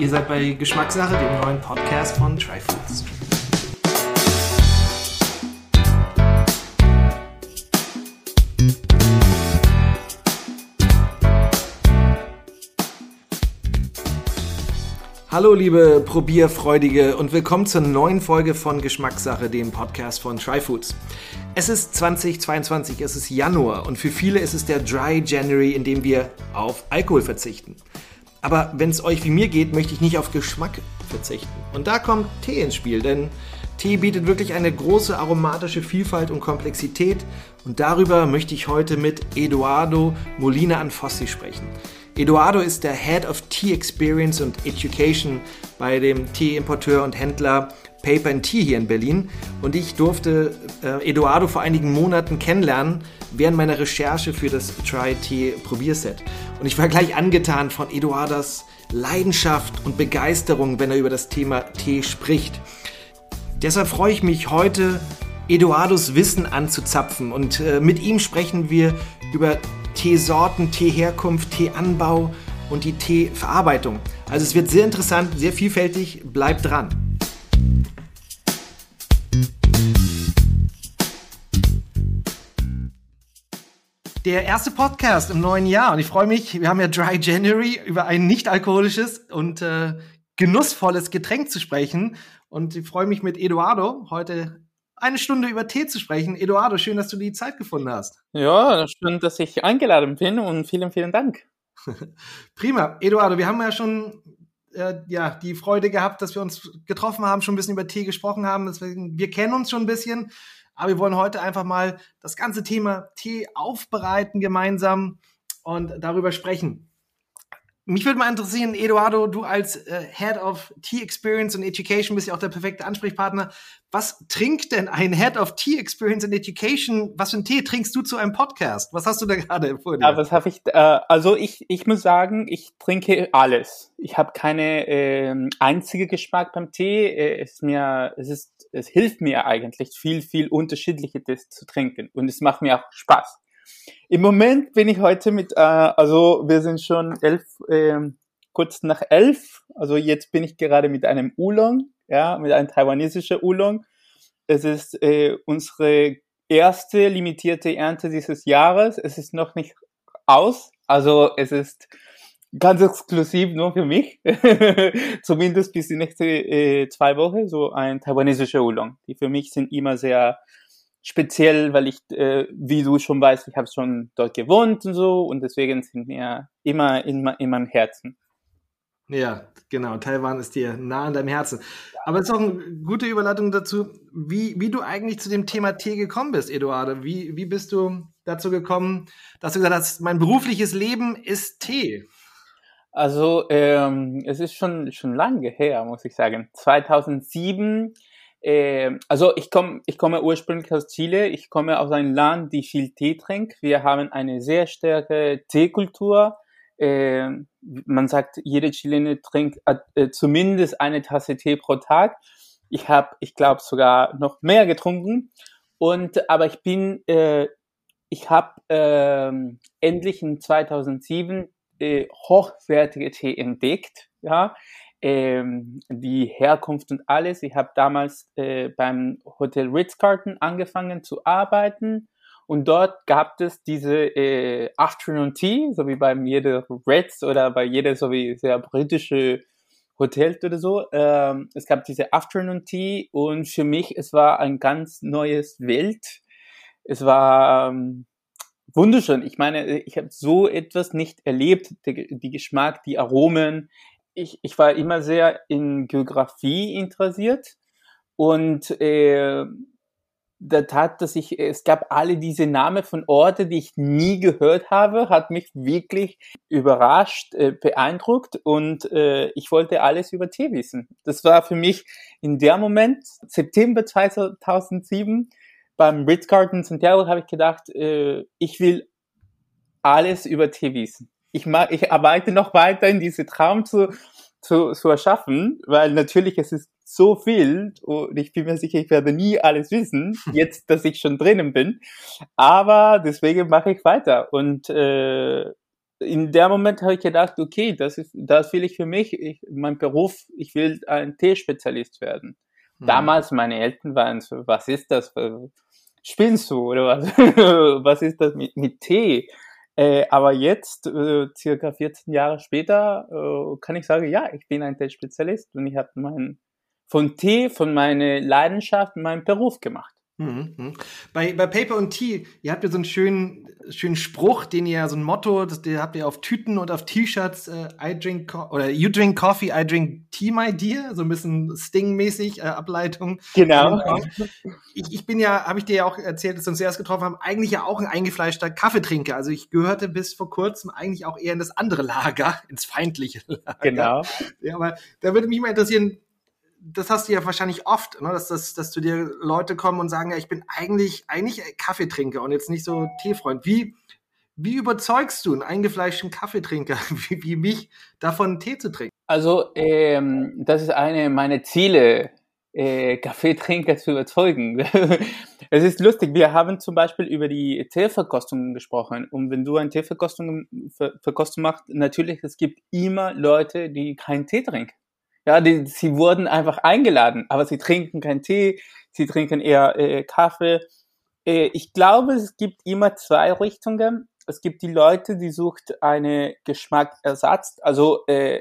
Ihr seid bei Geschmackssache, dem neuen Podcast von Tryfoods. Hallo liebe Probierfreudige und willkommen zur neuen Folge von Geschmackssache, dem Podcast von Tryfoods. Es ist 2022, es ist Januar und für viele ist es der Dry January, in dem wir auf Alkohol verzichten. Aber wenn es euch wie mir geht, möchte ich nicht auf Geschmack verzichten. Und da kommt Tee ins Spiel, denn Tee bietet wirklich eine große aromatische Vielfalt und Komplexität und darüber möchte ich heute mit Eduardo Molina Anfossi sprechen. Eduardo ist der Head of Tea Experience und Education bei dem Teeimporteur und Händler Paper and Tea hier in Berlin und ich durfte äh, Eduardo vor einigen Monaten kennenlernen während meiner Recherche für das Try Tea Probierset. Und ich war gleich angetan von Eduardas Leidenschaft und Begeisterung, wenn er über das Thema Tee spricht. Deshalb freue ich mich heute, Eduardos Wissen anzuzapfen und äh, mit ihm sprechen wir über Teesorten, Teeherkunft, Teeanbau und die Teeverarbeitung. Also es wird sehr interessant, sehr vielfältig. Bleibt dran. Der erste Podcast im neuen Jahr und ich freue mich, wir haben ja Dry January über ein nicht alkoholisches und äh, genussvolles Getränk zu sprechen und ich freue mich mit Eduardo heute eine Stunde über Tee zu sprechen. Eduardo, schön, dass du die Zeit gefunden hast. Ja, schön, dass ich eingeladen bin und vielen, vielen Dank. Prima. Eduardo, wir haben ja schon äh, ja, die Freude gehabt, dass wir uns getroffen haben, schon ein bisschen über Tee gesprochen haben. Deswegen, wir kennen uns schon ein bisschen, aber wir wollen heute einfach mal das ganze Thema Tee aufbereiten gemeinsam und darüber sprechen. Mich würde mal interessieren, Eduardo, du als äh, Head of Tea Experience and Education bist ja auch der perfekte Ansprechpartner. Was trinkt denn ein Head of Tea Experience and Education? Was für einen Tee trinkst du zu einem Podcast? Was hast du da gerade vor dir? Ja, was habe ich? Äh, also ich, ich muss sagen, ich trinke alles. Ich habe keine äh, einzige Geschmack beim Tee. Äh, es mir, es ist, es hilft mir eigentlich viel, viel unterschiedliches zu trinken und es macht mir auch Spaß. Im Moment bin ich heute mit, äh, also wir sind schon elf, äh, kurz nach elf. Also jetzt bin ich gerade mit einem Oolong, ja, mit einem taiwanesischen Oolong. Es ist äh, unsere erste limitierte Ernte dieses Jahres. Es ist noch nicht aus, also es ist ganz exklusiv nur für mich, zumindest bis die nächste äh, zwei Wochen, so ein taiwanesischer Oolong. Die für mich sind immer sehr speziell, weil ich, äh, wie du schon weißt, ich habe schon dort gewohnt und so und deswegen sind mir immer in, in meinem Herzen. Ja, genau. Taiwan ist dir nah an deinem Herzen. Aber es ist auch eine gute Überleitung dazu, wie, wie du eigentlich zu dem Thema Tee gekommen bist, Eduardo. Wie, wie bist du dazu gekommen, dass du gesagt hast, mein berufliches Leben ist Tee? Also, ähm, es ist schon, schon lange her, muss ich sagen. 2007 äh, also ich komme ich komme ursprünglich aus Chile. Ich komme aus einem Land, die viel Tee trinkt. Wir haben eine sehr starke Teekultur. Äh, man sagt, jede Chilene trinkt äh, zumindest eine Tasse Tee pro Tag. Ich habe, ich glaube, sogar noch mehr getrunken. Und aber ich bin, äh, ich habe äh, endlich in 2007 äh, hochwertige Tee entdeckt. Ja, ähm, die Herkunft und alles. Ich habe damals äh, beim Hotel Ritz-Carlton angefangen zu arbeiten und dort gab es diese äh, Afternoon Tea, so wie beim jeder Ritz oder bei jeder so wie sehr britische Hotel oder so. Ähm, es gab diese Afternoon Tea und für mich es war ein ganz neues Welt. Es war ähm, wunderschön. Ich meine, ich habe so etwas nicht erlebt. Die, die Geschmack, die Aromen ich, ich war immer sehr in Geografie interessiert und äh, der Tat, dass ich, es gab alle diese Namen von Orten, die ich nie gehört habe, hat mich wirklich überrascht, äh, beeindruckt und äh, ich wollte alles über Tee wissen. Das war für mich in der Moment, September 2007, beim Ritz-Carlton Santiago habe ich gedacht, äh, ich will alles über Tee wissen ich, mag, ich arbeite noch weiter in diese Traum zu, zu, zu erschaffen, weil natürlich es ist so viel und ich bin mir sicher, ich werde nie alles wissen, jetzt, dass ich schon drinnen bin. Aber deswegen mache ich weiter und äh, in der Moment habe ich gedacht, okay, das ist, das will ich für mich, ich, mein Beruf, ich will ein Teespezialist werden. Mhm. Damals meine Eltern waren so, was ist das? Spinnst du oder was? was ist das mit, mit Tee? Äh, aber jetzt, äh, circa 14 Jahre später, äh, kann ich sagen, ja, ich bin ein Tee-Spezialist und ich habe meinen von Tee, von meiner Leidenschaft, meinen Beruf gemacht. Mhm, mhm. Bei, bei Paper und Tea, ihr habt ja so einen schönen, schönen Spruch, den ihr, so ein Motto, das den habt ihr auf Tüten und auf T-Shirts, äh, I drink, oder you drink coffee, I drink tea, my dear, so ein bisschen Sting-mäßig, äh, Ableitung. Genau. ich, ich bin ja, habe ich dir ja auch erzählt, dass wir uns zuerst getroffen haben, eigentlich ja auch ein eingefleischter Kaffeetrinker. Also ich gehörte bis vor kurzem eigentlich auch eher in das andere Lager, ins feindliche Lager. Genau. Ja, aber da würde mich mal interessieren, das hast du ja wahrscheinlich oft, ne, dass, dass, dass du dir Leute kommen und sagen, ja, ich bin eigentlich, eigentlich Kaffeetrinker und jetzt nicht so Teefreund. Wie, wie überzeugst du einen eingefleischten Kaffeetrinker wie, wie mich davon Tee zu trinken? Also, ähm, das ist eine meiner Ziele, äh, Kaffeetrinker zu überzeugen. es ist lustig, wir haben zum Beispiel über die Teeverkostung gesprochen. Und wenn du eine Teeverkostung Verkostung machst, natürlich, es gibt immer Leute, die keinen Tee trinken. Ja, die, sie wurden einfach eingeladen, aber sie trinken keinen Tee, sie trinken eher äh, Kaffee. Äh, ich glaube, es gibt immer zwei Richtungen. Es gibt die Leute, die sucht eine Geschmackersatz, also äh,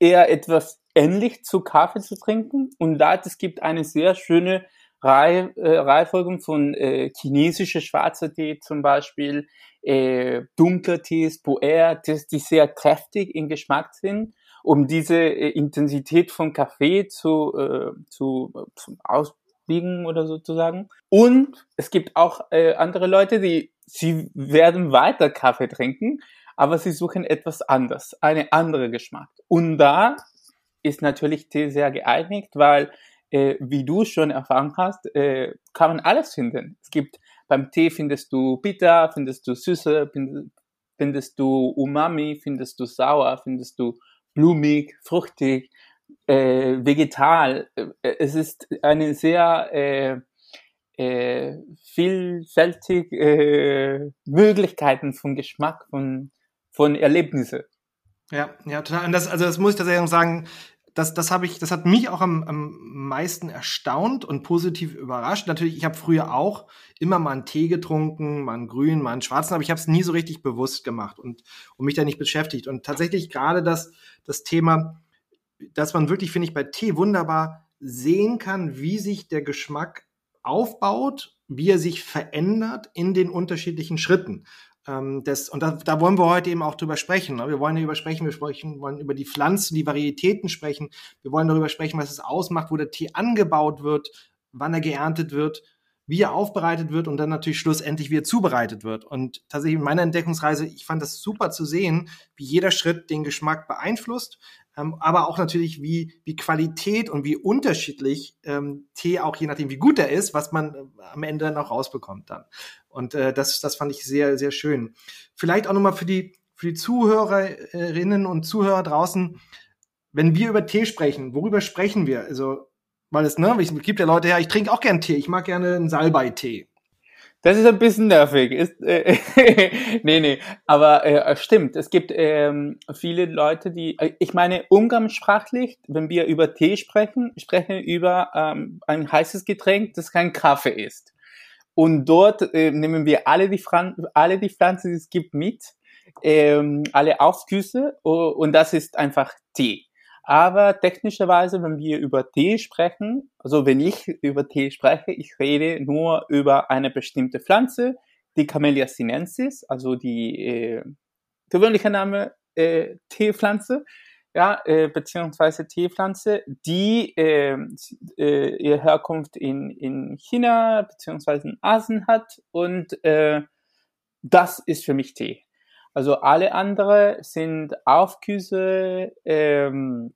eher etwas ähnlich zu Kaffee zu trinken. Und da es gibt eine sehr schöne Reihe, äh, Reihenfolge von äh, chinesischer schwarzer Tee zum Beispiel, äh, dunkler Tees, Puer, die sehr kräftig im Geschmack sind um diese äh, Intensität von Kaffee zu, äh, zu, äh, zu ausbiegen oder sozusagen. Und es gibt auch äh, andere Leute, die sie werden weiter Kaffee trinken, aber sie suchen etwas anderes, eine andere Geschmack. Und da ist natürlich Tee sehr geeignet, weil äh, wie du schon erfahren hast, äh, kann man alles finden. Es gibt beim Tee findest du bitter, findest du süße, findest du Umami, findest du sauer, findest du blumig, fruchtig, äh, vegetal. Äh, es ist eine sehr äh, äh, vielfältig äh, Möglichkeiten von Geschmack, von, von Erlebnisse. Ja, ja, total. Und das, also das muss ich tatsächlich sagen, das, das habe ich, das hat mich auch am, am meisten erstaunt und positiv überrascht. Natürlich, ich habe früher auch immer mal einen Tee getrunken, mal einen grünen, mal einen schwarzen, aber ich habe es nie so richtig bewusst gemacht und, und mich da nicht beschäftigt. Und tatsächlich gerade das, das Thema, dass man wirklich, finde ich, bei Tee wunderbar sehen kann, wie sich der Geschmack aufbaut, wie er sich verändert in den unterschiedlichen Schritten. Ähm, das, und da, da wollen wir heute eben auch drüber sprechen. Ne? Wir wollen darüber sprechen, wir sprechen, wollen über die Pflanzen, die Varietäten sprechen. Wir wollen darüber sprechen, was es ausmacht, wo der Tee angebaut wird, wann er geerntet wird, wie er aufbereitet wird und dann natürlich schlussendlich wie er zubereitet wird. Und tatsächlich in meiner Entdeckungsreise, ich fand das super zu sehen, wie jeder Schritt den Geschmack beeinflusst, ähm, aber auch natürlich wie, wie Qualität und wie unterschiedlich ähm, Tee auch je nachdem, wie gut er ist, was man äh, am Ende dann auch rausbekommt dann. Und äh, das, das fand ich sehr, sehr schön. Vielleicht auch nochmal für die, für die Zuhörerinnen und Zuhörer draußen, wenn wir über Tee sprechen, worüber sprechen wir? Also, weil es, ne, es gibt ja Leute, ja, ich trinke auch gern Tee, ich mag gerne einen Salbei-Tee. Das ist ein bisschen nervig. Ist, äh, nee, nee. Aber äh, stimmt, es gibt ähm, viele Leute, die, äh, ich meine, umgangssprachlich, wenn wir über Tee sprechen, sprechen über ähm, ein heißes Getränk, das kein Kaffee ist. Und dort äh, nehmen wir alle die, Fran alle die Pflanzen, die es gibt, mit, ähm, alle Aufgüsse und das ist einfach Tee. Aber technischerweise, wenn wir über Tee sprechen, also wenn ich über Tee spreche, ich rede nur über eine bestimmte Pflanze, die Camellia sinensis, also die äh, gewöhnliche Name äh, Teepflanze ja, äh, beziehungsweise Teepflanze, die äh, äh, ihre Herkunft in, in China beziehungsweise in Asien hat und äh, das ist für mich Tee. Also alle andere sind Aufgüsse, ähm,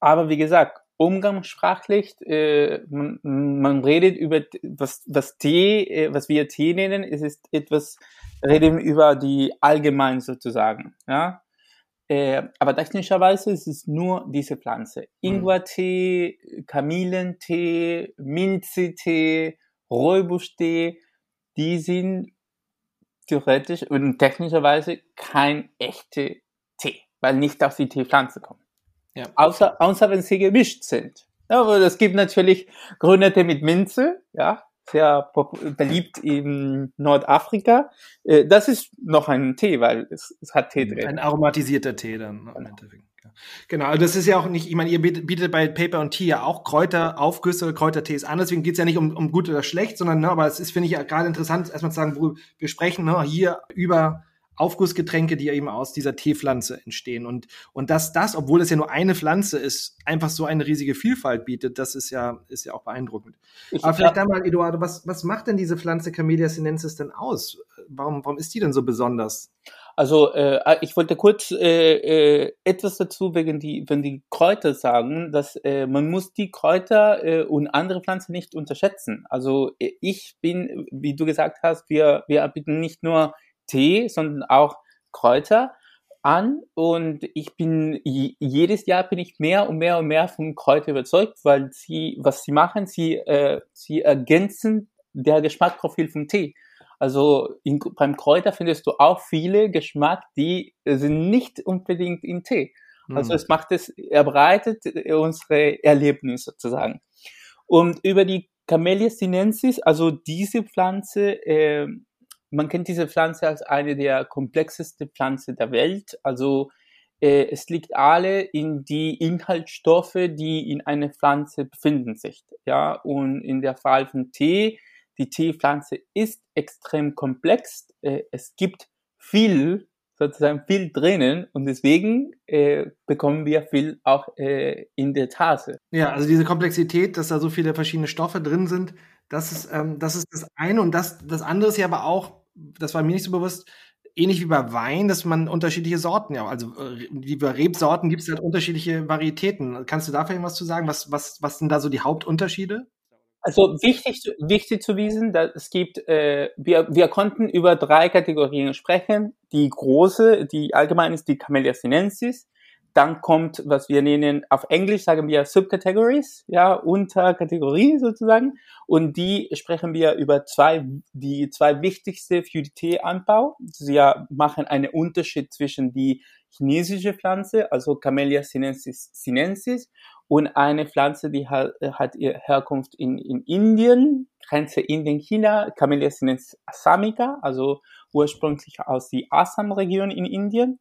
aber wie gesagt, umgangssprachlich, äh, man, man redet über was, was Tee, äh, was wir Tee nennen, es ist etwas, reden über die allgemein sozusagen, ja. Äh, aber technischerweise ist es nur diese Pflanze. Mhm. Ingwertee, Kamillentee, Minzitee, Räubuschtee, die sind theoretisch und technischerweise kein echter Tee, weil nicht aus die Teepflanze kommt. Ja. Außer, außer wenn sie gemischt sind. Ja, aber es gibt natürlich grüne Tee mit Minze, ja, sehr beliebt in Nordafrika. Äh, das ist noch ein Tee, weil es, es hat Tee drin. Ein aromatisierter Tee dann Endeffekt. Genau, also das ist ja auch nicht, ich meine, ihr bietet bei Paper und Tea ja auch Kräuteraufgüsse, Kräutertees an, deswegen geht's ja nicht um, um gut oder schlecht, sondern, ne, aber es ist, finde ich, gerade interessant, erstmal zu sagen, wo wir sprechen ne, hier über Aufgussgetränke, die eben aus dieser Teepflanze entstehen. Und, und dass das, obwohl es ja nur eine Pflanze ist, einfach so eine riesige Vielfalt bietet, das ist ja, ist ja auch beeindruckend. Ich, Aber vielleicht einmal, Eduardo, was, was macht denn diese Pflanze Camellia sinensis denn aus? Warum, warum ist die denn so besonders? Also äh, ah, ich wollte kurz äh, äh, etwas dazu wegen die, wenn die Kräuter sagen, dass äh, man muss die Kräuter äh, und andere Pflanzen nicht unterschätzen. Also äh, ich bin, wie du gesagt hast, wir wir bieten nicht nur Tee, sondern auch Kräuter an und ich bin jedes Jahr bin ich mehr und mehr und mehr von Kräuter überzeugt, weil sie was sie machen, sie äh, sie ergänzen der Geschmacksprofil vom Tee. Also in, beim Kräuter findest du auch viele Geschmack, die sind nicht unbedingt im Tee. Also mhm. es macht es, er breitet unsere Erlebnisse sozusagen. Und über die Camellia sinensis, also diese Pflanze, äh, man kennt diese Pflanze als eine der komplexesten Pflanzen der Welt. Also äh, es liegt alle in die Inhaltsstoffe, die in einer Pflanze befinden sich. Ja, und in der Fall von Tee, die Teepflanze ist extrem komplex. Äh, es gibt viel sozusagen viel drinnen und deswegen äh, bekommen wir viel auch äh, in der Tasse. Ja, also diese Komplexität, dass da so viele verschiedene Stoffe drin sind, das ist, ähm, das, ist das eine und das, das andere ist ja aber auch, das war mir nicht so bewusst, ähnlich wie bei Wein, dass man unterschiedliche Sorten, ja, also wie bei Rebsorten gibt es halt unterschiedliche Varietäten. Kannst du da vielleicht was zu sagen? Was, was, was sind da so die Hauptunterschiede? Also wichtig, wichtig zu wissen, dass es gibt, äh, wir, wir konnten über drei Kategorien sprechen. Die große, die allgemein ist die Camellia sinensis. Dann kommt, was wir nennen, auf Englisch sagen wir Subcategories, ja, Unterkategorien sozusagen. Und die sprechen wir über zwei, die zwei wichtigste für die Teeanbau. Sie machen einen Unterschied zwischen die chinesische Pflanze, also Camellia sinensis sinensis, und eine Pflanze, die hat, hat ihre Herkunft in, in Indien, Grenze Indien-China, Camellia sinensis assamica, also ursprünglich aus der Assam-Region in Indien.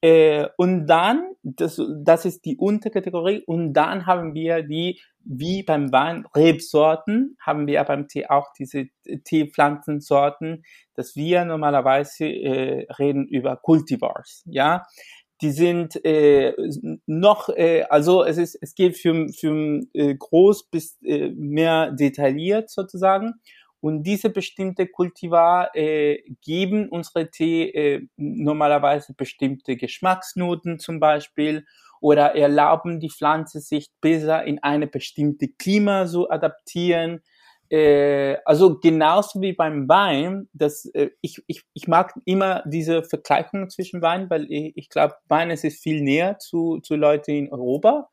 Äh, und dann, das, das ist die Unterkategorie, und dann haben wir die, wie beim Wein, Rebsorten, haben wir beim Tee auch diese Teepflanzensorten, dass wir normalerweise äh, reden über Cultivars, ja. Die sind äh, noch, äh, also es ist, es geht für, für äh, groß bis äh, mehr detailliert sozusagen. Und diese bestimmte Kultivar äh, geben unsere Tee äh, normalerweise bestimmte Geschmacksnoten zum Beispiel oder erlauben die Pflanze sich besser in eine bestimmte Klima zu adaptieren. Äh, also genauso wie beim Wein, das, äh, ich, ich, ich mag immer diese Vergleichung zwischen Wein, weil ich, ich glaube, Wein ist viel näher zu, zu Leuten in Europa.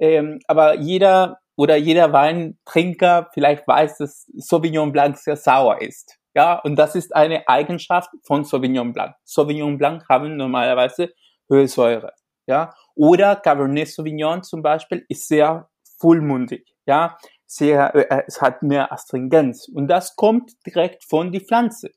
Ähm, aber jeder oder jeder Weintrinker vielleicht weiß, dass Sauvignon Blanc sehr sauer ist. Ja, und das ist eine Eigenschaft von Sauvignon Blanc. Sauvignon Blanc haben normalerweise hohe Säure. Ja, oder Cabernet Sauvignon zum Beispiel ist sehr vollmundig. Ja, sehr, äh, es hat mehr Astringenz. Und das kommt direkt von die Pflanze.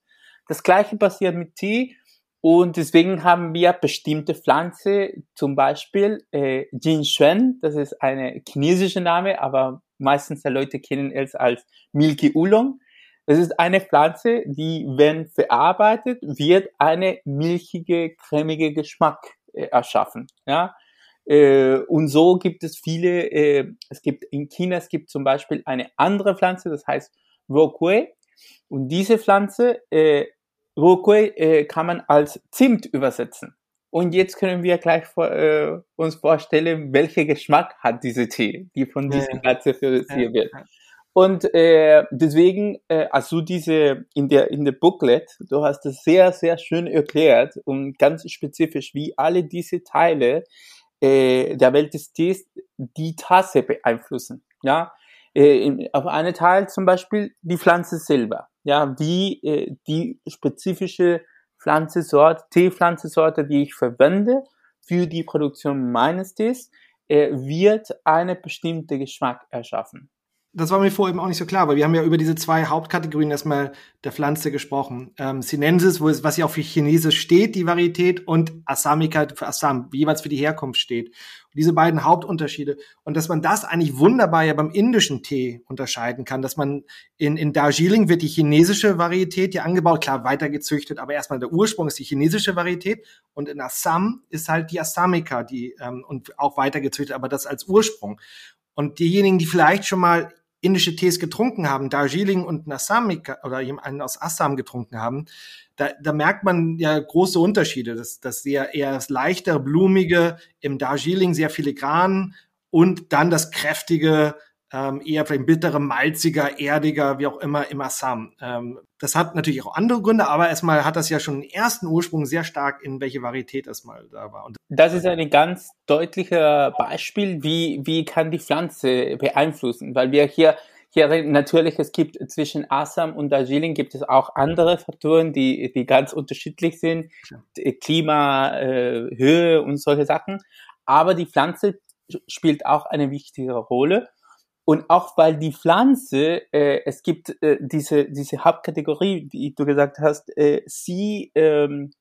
Das gleiche passiert mit Tee. Und deswegen haben wir bestimmte Pflanze, zum Beispiel äh, Jinshuan, das ist eine chinesische Name, aber meistens die Leute kennen es als Milky Oolong. Das ist eine Pflanze, die, wenn verarbeitet, wird eine milchige, cremige Geschmack äh, erschaffen. Ja? Äh, und so gibt es viele, äh, es gibt in China, es gibt zum Beispiel eine andere Pflanze, das heißt Rokue. Und diese Pflanze äh, Rokui äh, kann man als Zimt übersetzen. Und jetzt können wir gleich vor, äh, uns vorstellen, welcher Geschmack hat diese Tee, die von dieser Pflanze ja. wird. Und äh, deswegen, äh, also diese in der in der Booklet, du hast es sehr sehr schön erklärt und ganz spezifisch, wie alle diese Teile äh, der Welt des Tees die Tasse beeinflussen. Ja, äh, auf einen Teil zum Beispiel die Pflanze selber. ja, wie äh, die spezifische Pflanzensorte, Teepflanzensorte, die ich verwende für die Produktion meines Tees, äh, wird eine bestimmte Geschmack erschaffen das war mir vorher eben auch nicht so klar, weil wir haben ja über diese zwei Hauptkategorien erstmal der Pflanze gesprochen. Ähm, Sinensis, wo es, was ja auch für Chinesisch steht, die Varietät, und Assamica für Assam, jeweils für die Herkunft steht. Und diese beiden Hauptunterschiede. Und dass man das eigentlich wunderbar ja beim indischen Tee unterscheiden kann, dass man in, in Darjeeling wird die chinesische Varietät ja angebaut, klar weiter gezüchtet, aber erstmal der Ursprung ist die chinesische Varietät und in Assam ist halt die Assamica, die ähm, und auch weiter gezüchtet, aber das als Ursprung. Und diejenigen, die vielleicht schon mal indische Tees getrunken haben, Darjeeling und Nassamika oder einen aus Assam getrunken haben, da, da merkt man ja große Unterschiede. Das, das sehr eher das leichter, blumige im Darjeeling, sehr filigran und dann das kräftige, ähm, eher vielleicht bittere, malziger, erdiger, wie auch immer im Assam. Ähm, das hat natürlich auch andere Gründe, aber erstmal hat das ja schon den ersten Ursprung sehr stark in welche Varietät erstmal da war. Und das ist ein ganz deutliches Beispiel, wie, wie kann die Pflanze beeinflussen, weil wir hier hier natürlich, es gibt zwischen Assam und Darjeeling gibt es auch andere Faktoren, die, die ganz unterschiedlich sind. Klima, äh, Höhe und solche Sachen. Aber die Pflanze spielt auch eine wichtige Rolle. Und auch weil die Pflanze, äh, es gibt äh, diese, diese Hauptkategorie, wie du gesagt hast, äh, sie, ähm,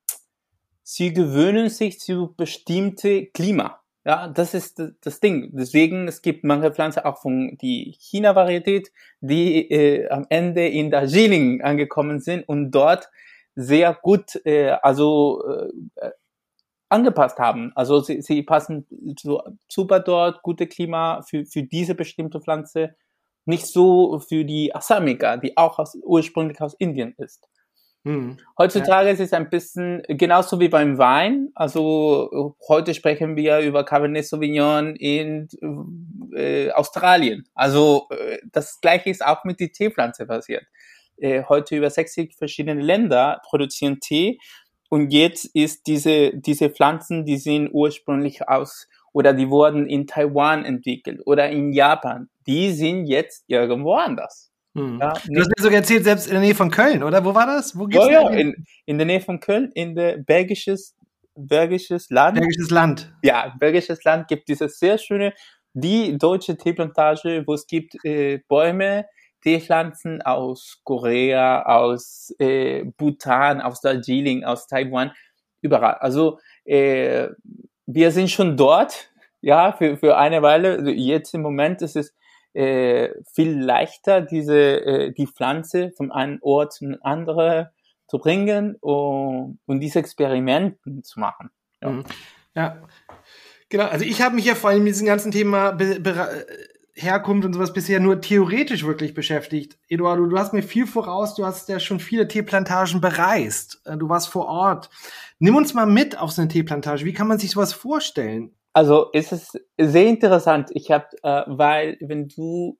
sie gewöhnen sich zu bestimmte Klima. Ja, das ist das Ding. Deswegen, es gibt manche Pflanzen auch von die China-Varietät, die äh, am Ende in Darjeeling angekommen sind und dort sehr gut, äh, also äh, angepasst haben. Also sie, sie passen so super dort, gute Klima für, für diese bestimmte Pflanze, nicht so für die Assamica, die auch aus, ursprünglich aus Indien ist. Hm. Heutzutage ja. ist es ein bisschen genauso wie beim Wein. Also heute sprechen wir über Cabernet Sauvignon in äh, Australien. Also äh, das gleiche ist auch mit der Teepflanze passiert. Äh, heute über 60 verschiedene Länder produzieren Tee und jetzt ist diese, diese Pflanzen, die sind ursprünglich aus oder die wurden in Taiwan entwickelt oder in Japan. Die sind jetzt irgendwo anders. Hm. Ja, du hast mir sogar erzählt, selbst in der Nähe von Köln, oder? Wo war das? Wo gibt's ja, ja, in, in der Nähe von Köln, in der Bergisches, Bergisches Land. Bergisches Land. Ja, Bergisches Land gibt dieses sehr schöne, die deutsche Teeplantage, wo es gibt äh, Bäume, Teepflanzen aus Korea, aus äh, Bhutan, aus Darjeeling, aus Taiwan, überall. Also äh, wir sind schon dort, ja, für, für eine Weile. Also jetzt im Moment ist es äh, viel leichter, diese äh, die Pflanze von einem Ort zum anderen zu bringen und, und diese Experimenten zu machen. Ja. Mhm. ja. Genau, also ich habe mich ja vor allem mit diesem ganzen Thema Herkunft und sowas bisher nur theoretisch wirklich beschäftigt. Eduardo, du hast mir viel voraus, du hast ja schon viele Teeplantagen bereist. Äh, du warst vor Ort. Nimm uns mal mit auf so eine Teeplantage. Wie kann man sich sowas vorstellen? Also es ist sehr interessant. Ich habe, äh, weil wenn du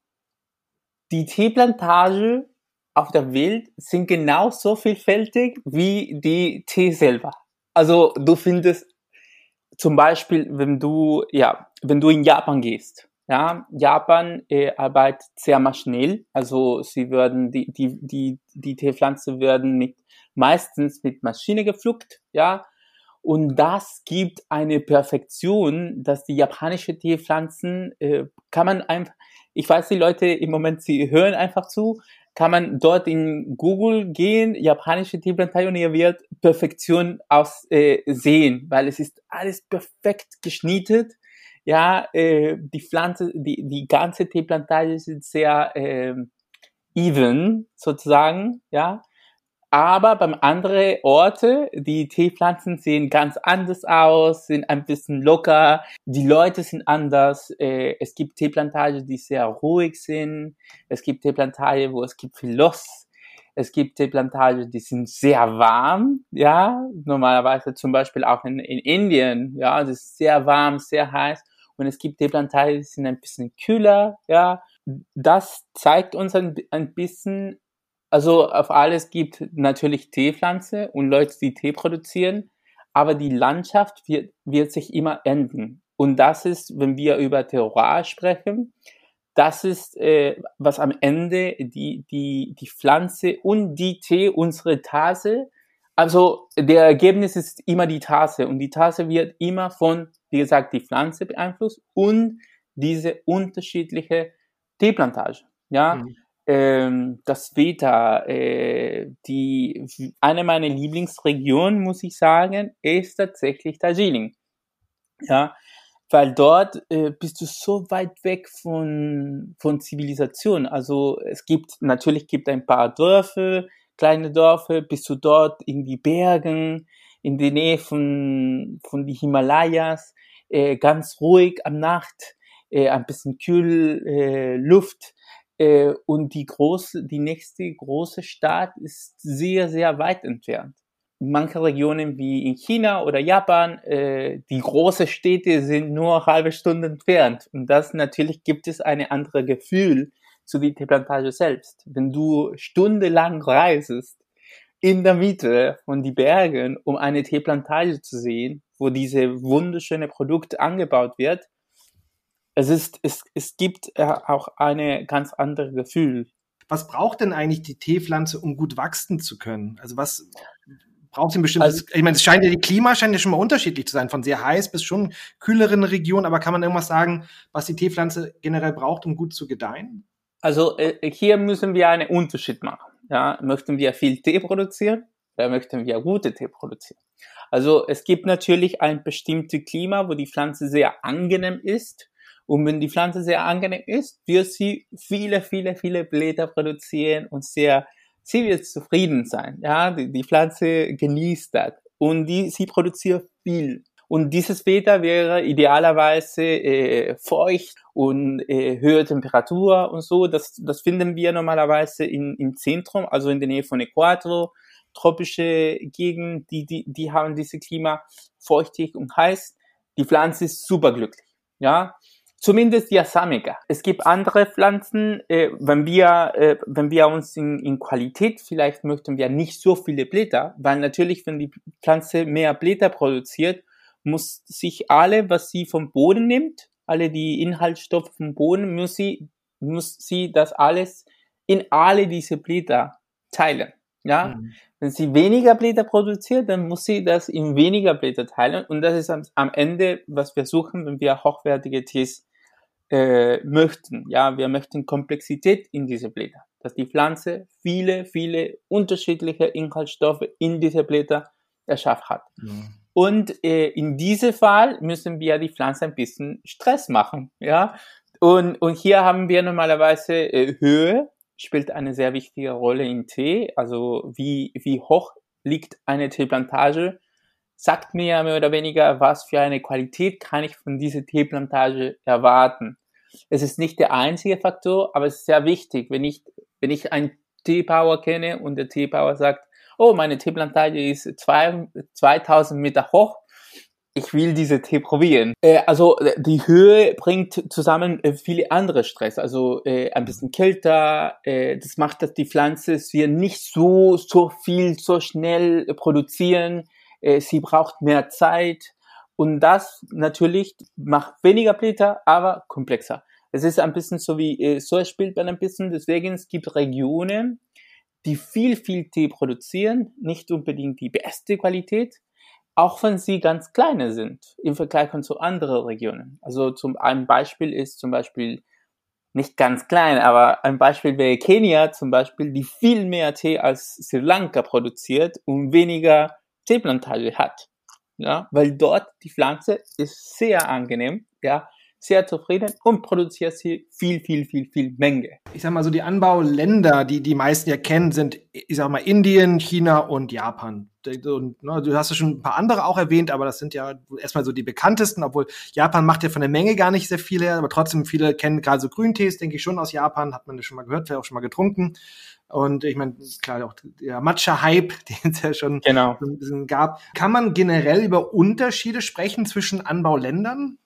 die Teeplantage auf der Welt sind genauso vielfältig wie die Tee selber. Also du findest zum Beispiel, wenn du ja, wenn du in Japan gehst, ja, Japan äh, arbeitet sehr maschinell, also sie würden die die die die Teepflanze werden mit meistens mit Maschine gepflückt, ja, und das gibt eine Perfektion, dass die japanische Teepflanzen äh, kann man einfach, ich weiß, die Leute im Moment, sie hören einfach zu, kann man dort in Google gehen, japanische Teeplantage und ihr wird Perfektion aus äh, sehen, weil es ist alles perfekt geschnitten ja, äh, die Pflanze, die, die ganze Teeplantage ist sehr äh, even sozusagen, ja. Aber beim anderen Orte, die Teepflanzen sehen ganz anders aus, sind ein bisschen locker, die Leute sind anders. Äh, es gibt Teeplantagen, die sehr ruhig sind. Es gibt Teeplantagen, wo es gibt viel Los. Es gibt Teeplantagen, die sind sehr warm, ja. Normalerweise zum Beispiel auch in, in Indien, ja, es ist sehr warm, sehr heiß und es gibt Deplantage, die sind ein bisschen kühler, ja. Das zeigt uns ein, ein bisschen, also auf alles gibt natürlich Teepflanze und Leute, die Tee produzieren, aber die Landschaft wird, wird sich immer ändern. Und das ist, wenn wir über Terroir sprechen, das ist, äh, was am Ende die, die, die Pflanze und die Tee, unsere Tasse, also der Ergebnis ist immer die Tasse und die Tasse wird immer von, wie gesagt, die Pflanze beeinflusst und diese unterschiedliche Teeplantage. Ja, mhm. ähm, das Wetter, äh, die, eine meiner Lieblingsregionen, muss ich sagen, ist tatsächlich Darjeeling. Ja, weil dort äh, bist du so weit weg von, von Zivilisation. Also es gibt, natürlich gibt ein paar Dörfer, kleine Dörfer, bist du dort in die Bergen, in der Nähe von, von die Himalayas, äh, ganz ruhig am Nacht, äh, ein bisschen kühl äh, Luft. Äh, und die große, die nächste große Stadt ist sehr, sehr weit entfernt manche Regionen wie in China oder Japan, äh, die große Städte sind nur halbe Stunde entfernt. Und das natürlich gibt es eine andere Gefühl zu der Teeplantage selbst. Wenn du stundenlang reisest in der Mitte von die Bergen, um eine Teeplantage zu sehen, wo diese wunderschöne Produkt angebaut wird, es ist, es, es gibt äh, auch eine ganz andere Gefühl. Was braucht denn eigentlich die Teepflanze, um gut wachsen zu können? Also was, braucht ein bestimmtes, also, ich meine, es scheint ja, die Klima scheint ja schon mal unterschiedlich zu sein, von sehr heiß bis schon kühleren Regionen, aber kann man irgendwas sagen, was die Teepflanze generell braucht, um gut zu gedeihen? Also äh, hier müssen wir einen Unterschied machen. Ja, möchten wir viel Tee produzieren oder möchten wir gute Tee produzieren? Also es gibt natürlich ein bestimmtes Klima, wo die Pflanze sehr angenehm ist. Und wenn die Pflanze sehr angenehm ist, wird sie viele, viele, viele Blätter produzieren und sehr sie wird zufrieden sein. Ja, die, die Pflanze genießt das und die, sie produziert viel. Und dieses Wetter wäre idealerweise äh, feucht und äh, höhere Temperatur und so. Das, das finden wir normalerweise in, im Zentrum, also in der Nähe von Äquator. Tropische Gegend, die, die, die haben diese Klima feuchtig und heiß. Die Pflanze ist superglücklich. Ja, Zumindest die Asamica. Es gibt andere Pflanzen, äh, wenn wir, äh, wenn wir uns in, in Qualität, vielleicht möchten wir nicht so viele Blätter, weil natürlich, wenn die Pflanze mehr Blätter produziert, muss sich alle, was sie vom Boden nimmt, alle die Inhaltsstoffe vom Boden, muss sie, muss sie das alles in alle diese Blätter teilen. Ja, mhm. wenn sie weniger Blätter produziert, dann muss sie das in weniger Blätter teilen und das ist am, am Ende, was wir suchen, wenn wir hochwertige Tees äh, möchten. Ja, wir möchten Komplexität in diese Blätter, dass die Pflanze viele, viele unterschiedliche Inhaltsstoffe in diese Blätter erschaffen hat. Mhm. Und äh, in diesem Fall müssen wir die Pflanze ein bisschen Stress machen, ja. Und, und hier haben wir normalerweise äh, Höhe spielt eine sehr wichtige Rolle in Tee. Also wie, wie hoch liegt eine Teeplantage sagt mir mehr oder weniger, was für eine Qualität kann ich von dieser Teeplantage erwarten. Es ist nicht der einzige Faktor, aber es ist sehr wichtig. Wenn ich, wenn ich einen Teebauer kenne und der Teebauer sagt, oh, meine Teeplantage ist zwei, 2000 Meter hoch, ich will diese Tee probieren. Äh, also die Höhe bringt zusammen äh, viele andere Stress, also äh, ein bisschen kälter. Äh, das macht, dass die Pflanze wir nicht so so viel so schnell produzieren äh, sie braucht mehr Zeit und das natürlich macht weniger Blätter, aber komplexer. Es ist ein bisschen so wie, äh, so spielt man ein bisschen, deswegen es gibt Regionen, die viel, viel Tee produzieren, nicht unbedingt die beste Qualität, auch wenn sie ganz kleine sind im Vergleich zu anderen Regionen. Also zum ein Beispiel ist zum Beispiel nicht ganz klein, aber ein Beispiel wäre Kenia zum Beispiel, die viel mehr Tee als Sri Lanka produziert und weniger Teeplantage hat. Ja, weil dort die Pflanze ist sehr angenehm, ja, sehr zufrieden und produziert sie viel, viel, viel, viel Menge. Ich sag mal so, die Anbauländer, die die meisten ja kennen, sind, ich sag mal, Indien, China und Japan. Und, ne, du hast ja schon ein paar andere auch erwähnt, aber das sind ja erstmal so die bekanntesten, obwohl Japan macht ja von der Menge gar nicht sehr viel her, aber trotzdem viele kennen gerade so Grüntees, denke ich schon aus Japan, hat man das schon mal gehört, vielleicht auch schon mal getrunken. Und ich meine, klar, auch der Matcha-Hype, den es ja schon genau. ein bisschen gab. Kann man generell über Unterschiede sprechen zwischen Anbauländern?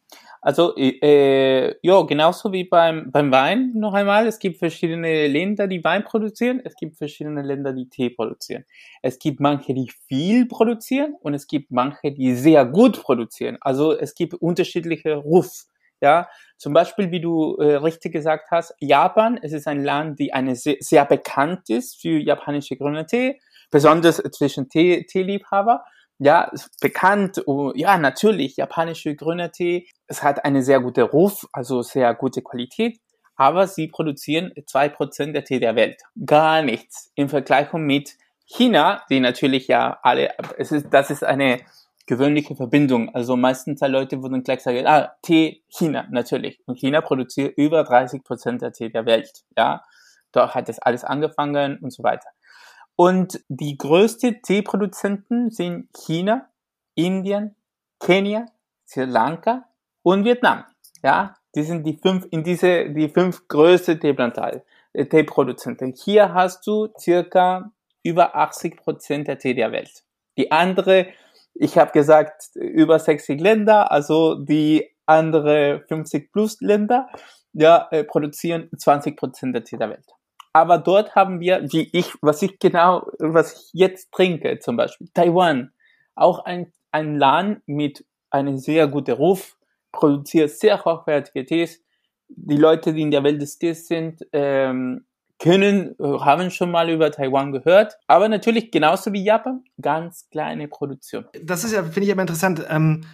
Also, äh, ja, genauso wie beim, beim Wein noch einmal. Es gibt verschiedene Länder, die Wein produzieren. Es gibt verschiedene Länder, die Tee produzieren. Es gibt manche, die viel produzieren und es gibt manche, die sehr gut produzieren. Also, es gibt unterschiedliche Ruf. Ja, zum Beispiel, wie du äh, richtig gesagt hast, Japan, es ist ein Land, die eine sehr, sehr bekannt ist für japanische grüne Tee, besonders zwischen Tee, Teeliebhaber. Ja, bekannt, oh, ja, natürlich, japanische grüner Tee. Es hat eine sehr gute Ruf, also sehr gute Qualität, aber sie produzieren zwei Prozent der Tee der Welt. Gar nichts im Vergleich mit China, die natürlich ja alle, es ist, das ist eine gewöhnliche Verbindung. Also meistens die Leute würden gleich sagen, ah, Tee, China, natürlich. Und China produziert über 30 Prozent der Tee der Welt, ja. Dort hat das alles angefangen und so weiter. Und die größten Teeproduzenten sind China, Indien, Kenia, Sri Lanka und Vietnam. Ja, die sind die fünf, in diese, die fünf größte Teeplantage, äh, Teeproduzenten. Hier hast du circa über 80 Prozent der Tee der Welt. Die andere, ich habe gesagt, über 60 Länder, also die andere 50 plus Länder, ja, äh, produzieren 20 Prozent der Tee der Welt. Aber dort haben wir, wie ich, was ich genau, was ich jetzt trinke, zum Beispiel Taiwan, auch ein, ein Land mit einem sehr guten Ruf, produziert sehr hochwertige Tees. Die Leute, die in der Welt des Tees sind, ähm, können, haben schon mal über Taiwan gehört, aber natürlich genauso wie Japan, ganz kleine Produktion. Das ist ja, finde ich aber interessant. Ähm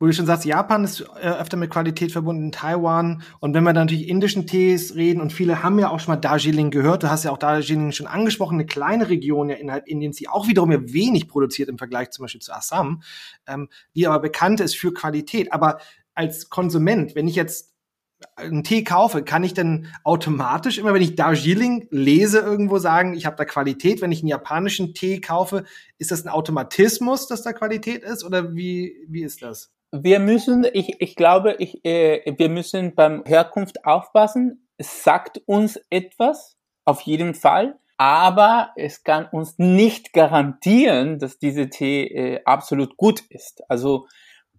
wo du schon sagst, Japan ist äh, öfter mit Qualität verbunden, Taiwan. Und wenn wir dann natürlich indischen Tees reden, und viele haben ja auch schon mal Darjeeling gehört, du hast ja auch Darjeeling schon angesprochen, eine kleine Region ja innerhalb Indiens, die auch wiederum ja wenig produziert im Vergleich zum Beispiel zu Assam, ähm, die aber bekannt ist für Qualität. Aber als Konsument, wenn ich jetzt einen Tee kaufe, kann ich denn automatisch immer, wenn ich Darjeeling lese, irgendwo sagen, ich habe da Qualität. Wenn ich einen japanischen Tee kaufe, ist das ein Automatismus, dass da Qualität ist? Oder wie, wie ist das? Wir müssen, ich, ich glaube, ich, äh, wir müssen beim Herkunft aufpassen. Es sagt uns etwas, auf jeden Fall. Aber es kann uns nicht garantieren, dass diese Tee äh, absolut gut ist. Also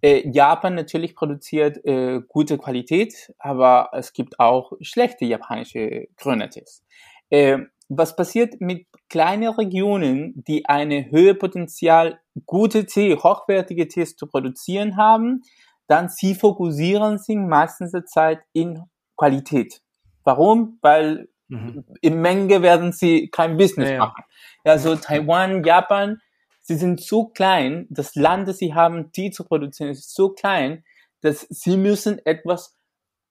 äh, Japan natürlich produziert äh, gute Qualität, aber es gibt auch schlechte japanische grüne Tees. Äh, was passiert mit kleinen Regionen, die eine höhere Potenzial, gute Tee, hochwertige Tees zu produzieren haben? Dann sie fokussieren sich meistens der Zeit in Qualität. Warum? Weil mhm. in Menge werden sie kein Business ja, machen. Ja, so Taiwan, Japan, sie sind so klein, das Land, das sie haben, die zu produzieren, ist so klein, dass sie müssen etwas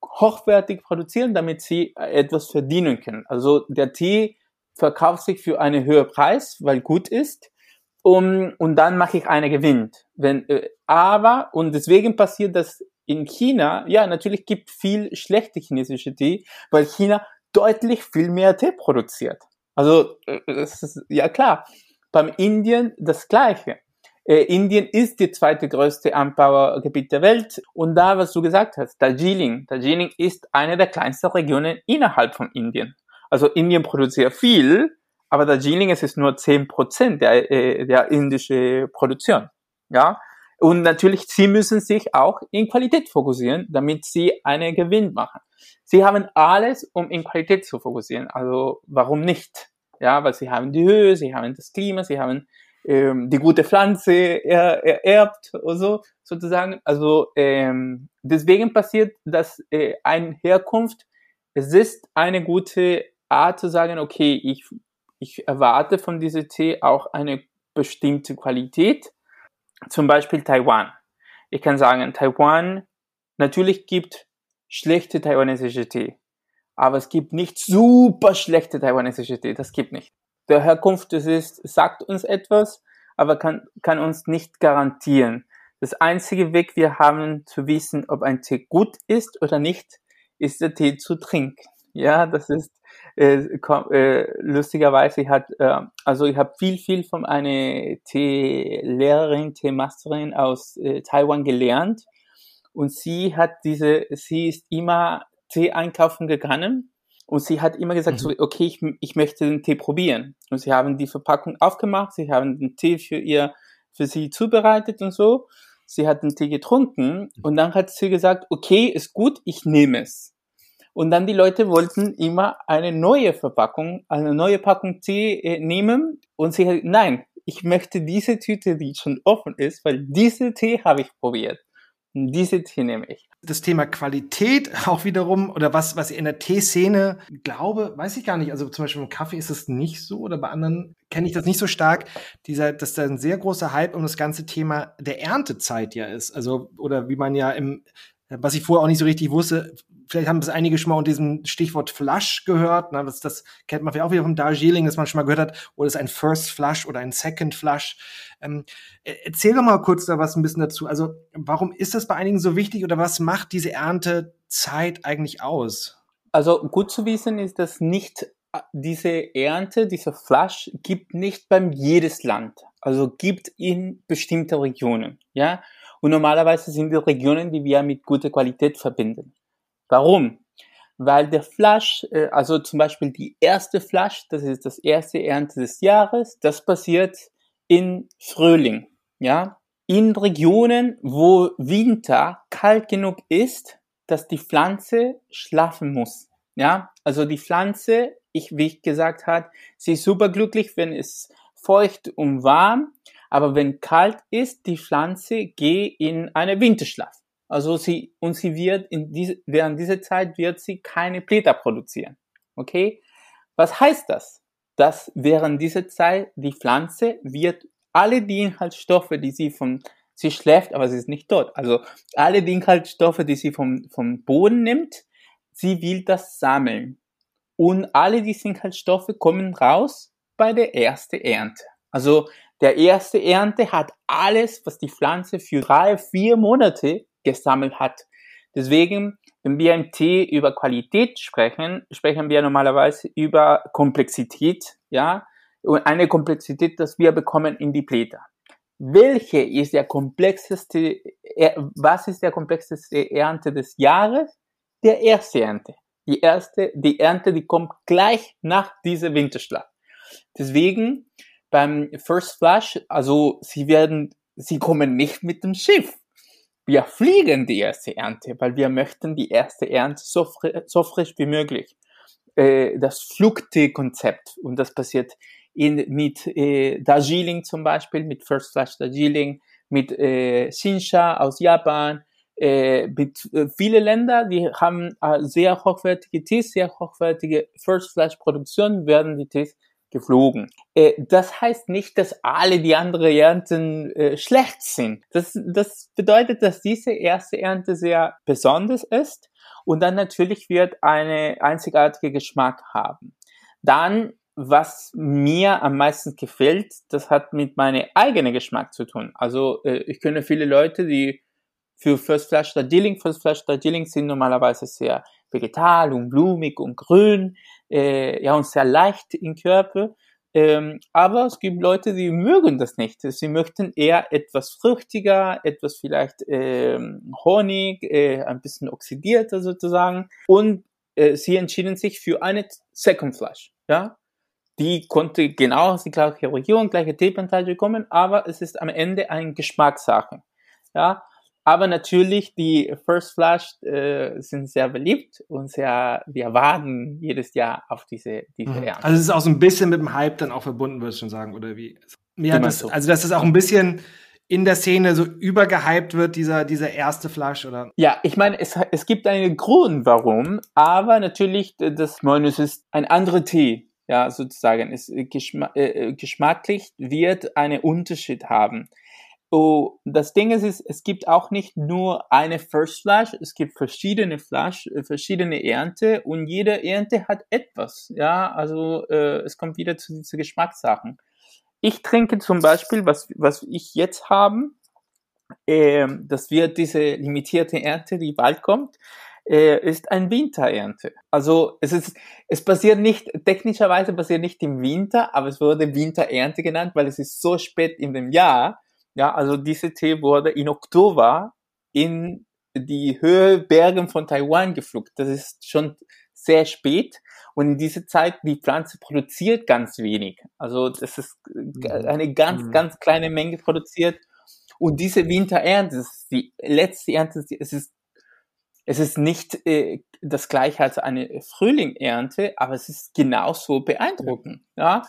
hochwertig produzieren, damit sie etwas verdienen können. Also der Tee verkauft sich für einen höheren Preis, weil gut ist, um, und dann mache ich einen Gewinn. Wenn, äh, aber, und deswegen passiert das in China, ja, natürlich gibt viel schlechte chinesische Tee, weil China deutlich viel mehr Tee produziert. Also, äh, das ist, ja klar. Beim Indien das Gleiche. Äh, Indien ist die zweite größte Anbaugebiet der Welt. Und da, was du gesagt hast, Darjeeling. Darjeeling ist eine der kleinsten Regionen innerhalb von Indien. Also Indien produziert viel, aber Darjeeling es ist nur zehn Prozent der, äh, der indische Produktion. Ja. Und natürlich, sie müssen sich auch in Qualität fokussieren, damit sie einen Gewinn machen. Sie haben alles, um in Qualität zu fokussieren. Also warum nicht? Ja, weil sie haben die Höhe, sie haben das Klima, sie haben ähm, die gute Pflanze er, ererbt oder so sozusagen. Also ähm, deswegen passiert, dass äh, eine Herkunft, es ist eine gute Art zu sagen, okay, ich, ich erwarte von diesem Tee auch eine bestimmte Qualität. Zum Beispiel Taiwan. Ich kann sagen, Taiwan, natürlich gibt schlechte taiwanesische Tee aber es gibt nicht super schlechte taiwanesische Tee, das gibt nicht. Der Herkunft des ist, sagt uns etwas, aber kann, kann uns nicht garantieren. Das einzige Weg, wir haben zu wissen, ob ein Tee gut ist oder nicht, ist der Tee zu trinken. Ja, das ist äh, äh, lustigerweise, ich hat, äh, also ich habe viel, viel von einer Tee-Lehrerin, Tee-Masterin aus äh, Taiwan gelernt und sie hat diese, sie ist immer Tee einkaufen gegangen und sie hat immer gesagt, mhm. so, okay, ich, ich möchte den Tee probieren. Und sie haben die Verpackung aufgemacht, sie haben den Tee für ihr, für sie zubereitet und so. Sie hat den Tee getrunken und dann hat sie gesagt, okay, ist gut, ich nehme es. Und dann die Leute wollten immer eine neue Verpackung, eine neue Packung Tee äh, nehmen und sie nein, ich möchte diese Tüte, die schon offen ist, weil diese Tee habe ich probiert. Diese Tee nehme ich. Das Thema Qualität auch wiederum oder was, was in der Teeszene glaube, weiß ich gar nicht. Also zum Beispiel im Kaffee ist es nicht so oder bei anderen kenne ich das nicht so stark. Dieser, dass da ein sehr großer Hype um das ganze Thema der Erntezeit ja ist. Also, oder wie man ja im, was ich vorher auch nicht so richtig wusste, vielleicht haben das einige schon mal unter diesem Stichwort Flush gehört. Na, das, das kennt man vielleicht auch wieder vom Darjeeling, dass man schon mal gehört hat, oder ist ein First Flush oder ein Second Flush. Ähm, e-, erzähl doch mal kurz da was ein bisschen dazu. Also, warum ist das bei einigen so wichtig oder was macht diese Erntezeit eigentlich aus? Also, gut zu wissen ist, dass nicht äh, diese Ernte, dieser Flush gibt nicht beim jedes Land. Also gibt in bestimmte Regionen, ja. Und normalerweise sind die Regionen, die wir mit guter Qualität verbinden. Warum? Weil der Flash, äh, also zum Beispiel die erste Flash, das ist das erste Ernte des Jahres, das passiert in Frühling, ja. In Regionen, wo Winter kalt genug ist, dass die Pflanze schlafen muss, ja. Also die Pflanze, ich, wie ich gesagt habe, sie ist super glücklich, wenn es feucht und warm, aber wenn kalt ist, die Pflanze geht in eine Winterschlaf. Also sie, und sie wird in diese, während dieser Zeit wird sie keine Blätter produzieren. Okay? Was heißt das? Dass während dieser Zeit die Pflanze wird alle die Inhaltsstoffe, die sie von, sie schläft, aber sie ist nicht tot. Also alle die Inhaltsstoffe, die sie vom, vom Boden nimmt, sie will das sammeln. Und alle diese Inhaltsstoffe kommen raus bei der ersten Ernte. Also der erste Ernte hat alles, was die Pflanze für drei, vier Monate gesammelt hat. Deswegen, wenn wir im Tee über Qualität sprechen, sprechen wir normalerweise über Komplexität, ja, und eine Komplexität, dass wir bekommen in die Blätter. Welche ist der komplexeste, was ist der komplexeste Ernte des Jahres? Der erste Ernte. Die erste, die Ernte, die kommt gleich nach dieser Winterschlag. Deswegen beim First Flush, also sie werden, sie kommen nicht mit dem Schiff wir fliegen die erste Ernte, weil wir möchten die erste Ernte so, fri so frisch wie möglich. Äh, das Flugtee-Konzept, und das passiert in, mit äh, Darjeeling zum Beispiel, mit First Flash Darjeeling, mit äh, Shinsha aus Japan, äh, mit äh, viele Länder, die haben äh, sehr hochwertige Tees, sehr hochwertige First Flash Produktionen, werden die Tees geflogen. Äh, das heißt nicht, dass alle die anderen Ernten äh, schlecht sind. Das, das bedeutet, dass diese erste Ernte sehr besonders ist und dann natürlich wird eine einzigartige Geschmack haben. Dann, was mir am meisten gefällt, das hat mit meinem eigenen Geschmack zu tun. Also äh, ich kenne viele Leute, die für First Flash Darjeeling, First Flash Darjeeling sind normalerweise sehr vegetal und blumig und grün äh, ja, und sehr leicht im Körper. Ähm, aber es gibt Leute, die mögen das nicht. Sie möchten eher etwas fruchtiger, etwas vielleicht ähm, Honig, äh, ein bisschen oxidierter sozusagen. Und äh, sie entschieden sich für eine Second Flush. Ja, die konnte genau aus der gleichen Region, gleiche Teeplantage kommen, aber es ist am Ende eine Geschmackssache. Ja, aber natürlich, die First Flash äh, sind sehr beliebt und sehr, wir warten jedes Jahr auf diese, diese mhm. Ernte. Also es ist auch so ein bisschen mit dem Hype dann auch verbunden, würdest du schon sagen, oder wie? Ja, das, so. also dass es auch ein bisschen in der Szene so übergehypt wird, dieser, dieser erste Flash, oder? Ja, ich meine, es, es gibt einen Grund, warum, aber natürlich, das, es ist ein anderer Tee, ja, sozusagen. Es, geschma äh, geschmacklich wird einen Unterschied haben. Oh, das Ding ist, es gibt auch nicht nur eine First Flash, es gibt verschiedene Flash, äh, verschiedene Ernte und jede Ernte hat etwas. Ja, also äh, es kommt wieder zu diesen Geschmackssachen. Ich trinke zum Beispiel, was, was ich jetzt haben, äh, das wird diese limitierte Ernte, die bald kommt, äh, ist ein Winterernte. Also es ist, es passiert nicht, technischerweise passiert nicht im Winter, aber es wurde Winterernte genannt, weil es ist so spät in dem Jahr ja, also diese Tee wurde in Oktober in die Höhe Bergen von Taiwan gepflückt. Das ist schon sehr spät. Und in dieser Zeit, die Pflanze produziert ganz wenig. Also das ist mhm. eine ganz, mhm. ganz kleine Menge produziert. Und diese Winterernte, das ist die letzte Ernte, es ist, es ist nicht äh, das gleiche als eine Frühlingernte, aber es ist genauso beeindruckend. Ja,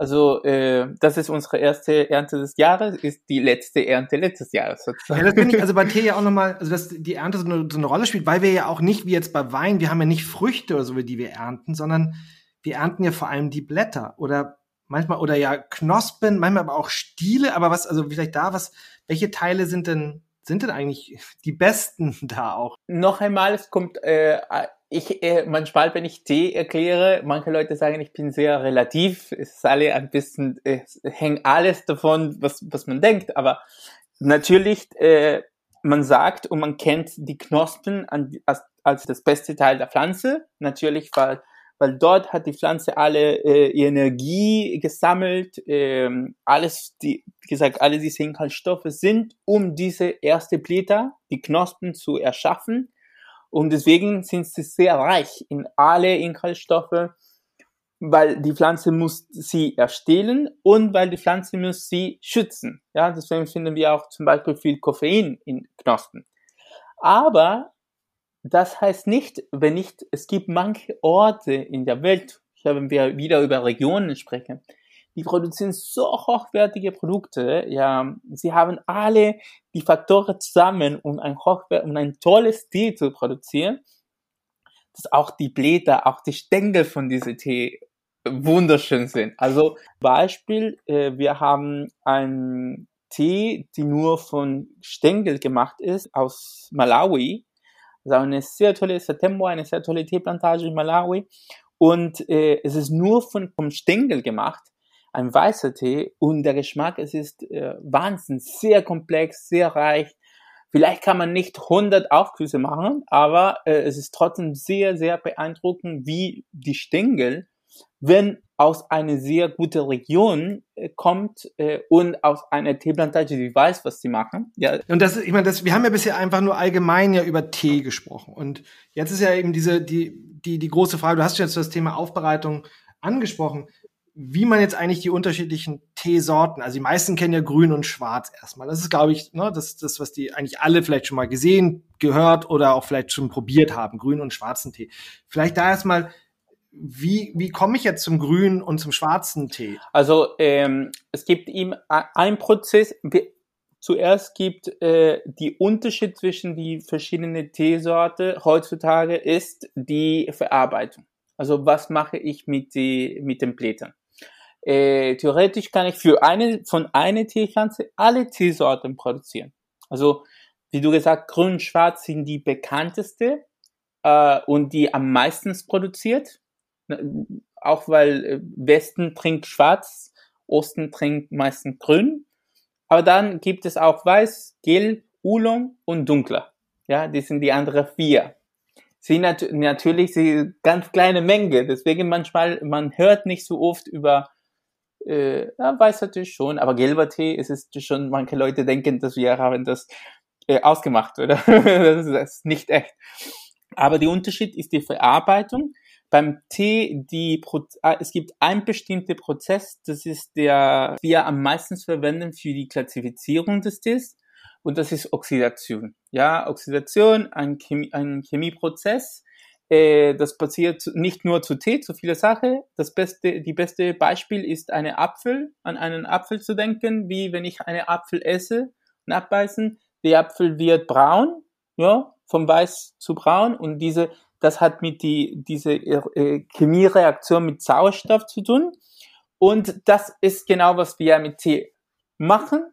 Also äh, das ist unsere erste Ernte des Jahres, ist die letzte Ernte letztes Jahres sozusagen. Ja, das finde ich also bei Tee ja auch nochmal, also dass die Ernte so eine, so eine Rolle spielt, weil wir ja auch nicht wie jetzt bei Wein, wir haben ja nicht Früchte oder so, die wir ernten, sondern wir ernten ja vor allem die Blätter oder manchmal oder ja Knospen, manchmal aber auch Stiele, aber was, also vielleicht da, was, welche Teile sind denn, sind denn eigentlich die besten da auch? Noch einmal, es kommt, äh, ich, äh, manchmal, wenn ich Tee erkläre, manche Leute sagen, ich bin sehr relativ, es ist alle ein bisschen, es hängt alles davon, was, was man denkt, aber natürlich, äh, man sagt und man kennt die Knospen als, als das beste Teil der Pflanze, natürlich, weil weil dort hat die Pflanze alle äh, Energie gesammelt, ähm, alles, die, wie gesagt, alle diese Inhaltsstoffe sind, um diese erste Blätter, die Knospen zu erschaffen. Und deswegen sind sie sehr reich in alle Inhaltsstoffe, weil die Pflanze muss sie erstellen und weil die Pflanze muss sie schützen. Ja, deswegen finden wir auch zum Beispiel viel Koffein in Knospen. Aber das heißt nicht, wenn nicht, es gibt manche Orte in der Welt, wenn wir wieder über Regionen sprechen, die produzieren so hochwertige Produkte, ja, sie haben alle die Faktoren zusammen, um ein um ein tolles Tee zu produzieren, dass auch die Blätter, auch die Stängel von diesem Tee wunderschön sind. Also Beispiel, äh, wir haben einen Tee, die nur von Stängel gemacht ist, aus Malawi. Also eine sehr tolle Satembo, eine sehr tolle Teeplantage in Malawi. Und äh, es ist nur von, vom Stängel gemacht, ein weißer Tee. Und der Geschmack, es ist äh, Wahnsinn, sehr komplex, sehr reich. Vielleicht kann man nicht 100 Aufgüsse machen, aber äh, es ist trotzdem sehr, sehr beeindruckend, wie die Stängel, wenn aus einer sehr guten Region äh, kommt äh, und aus einer Teeplantage, die weiß, was sie machen. Ja. Und das, ich meine, das, wir haben ja bisher einfach nur allgemein ja über Tee gesprochen. Und jetzt ist ja eben diese, die, die, die große Frage, du hast jetzt das Thema Aufbereitung angesprochen, wie man jetzt eigentlich die unterschiedlichen Teesorten, also die meisten kennen ja grün und schwarz erstmal. Das ist, glaube ich, ne, das, das, was die eigentlich alle vielleicht schon mal gesehen, gehört oder auch vielleicht schon probiert haben, grün und schwarzen Tee. Vielleicht da erstmal, wie, wie komme ich jetzt zum grünen und zum schwarzen Tee? Also ähm, es gibt ihm ein Prozess. Zuerst gibt äh, die Unterschied zwischen die verschiedenen Teesorte heutzutage ist die Verarbeitung. Also was mache ich mit die mit den Blättern? Äh, theoretisch kann ich für eine von einer Teepflanze alle Teesorten produzieren. Also wie du gesagt, grün, schwarz sind die bekannteste äh, und die am meisten produziert auch weil äh, Westen trinkt schwarz, Osten trinkt meistens grün. Aber dann gibt es auch weiß, gelb, Oolong und dunkler. Ja, die sind die anderen vier. Sie nat natürlich sie ganz kleine Menge, deswegen manchmal man hört nicht so oft über äh, ja, weißer Tee schon, aber gelber Tee ist es schon. Manche Leute denken, dass wir haben das äh, ausgemacht oder das ist nicht echt. Aber der Unterschied ist die Verarbeitung. Beim Tee, die Pro ah, es gibt einen bestimmten Prozess, das ist der, wir am meisten verwenden für die Klassifizierung des Tees, und das ist Oxidation. Ja, Oxidation, ein, Chemie, ein Chemieprozess, äh, das passiert nicht nur zu Tee, zu viele Sachen. Das beste, die beste Beispiel ist eine Apfel, an einen Apfel zu denken, wie wenn ich eine Apfel esse und abbeißen. Der Apfel wird braun, ja, vom weiß zu braun und diese das hat mit die, diese äh, Chemiereaktion mit Sauerstoff zu tun. Und das ist genau, was wir mit Tee machen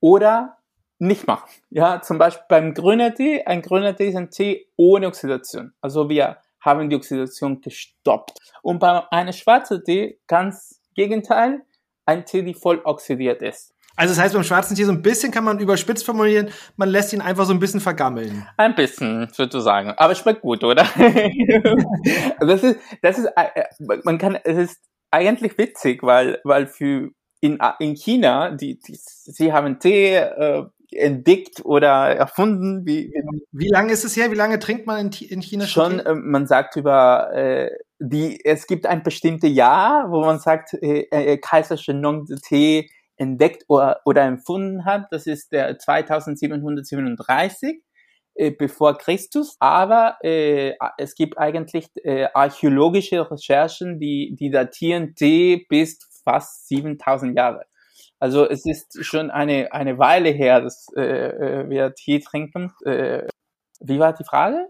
oder nicht machen. Ja, zum Beispiel beim grüner Tee. Ein grüner Tee ist ein Tee ohne Oxidation. Also wir haben die Oxidation gestoppt. Und bei einem schwarzen Tee ganz Gegenteil, ein Tee, die voll oxidiert ist. Also das heißt, beim schwarzen Tee so ein bisschen kann man überspitzt formulieren, man lässt ihn einfach so ein bisschen vergammeln. Ein bisschen, würde ich sagen. Aber es schmeckt gut, oder? das ist, das ist, äh, man kann, es ist eigentlich witzig, weil, weil für, in, in China, die, die sie haben Tee, äh, entdeckt oder erfunden? Wie, wie lange ist es her? Wie lange trinkt man in, in China schon? Äh, man sagt über äh, die. Es gibt ein bestimmtes Jahr, wo man sagt, äh, äh, Kaiser Shenong Tee entdeckt oder, oder empfunden hat. Das ist der 2737 äh, bevor Christus. Aber äh, es gibt eigentlich äh, archäologische Recherchen, die, die datieren T bis fast 7000 Jahre. Also es ist schon eine, eine Weile her, dass äh, äh wir Tee trinken. Äh, wie war die Frage?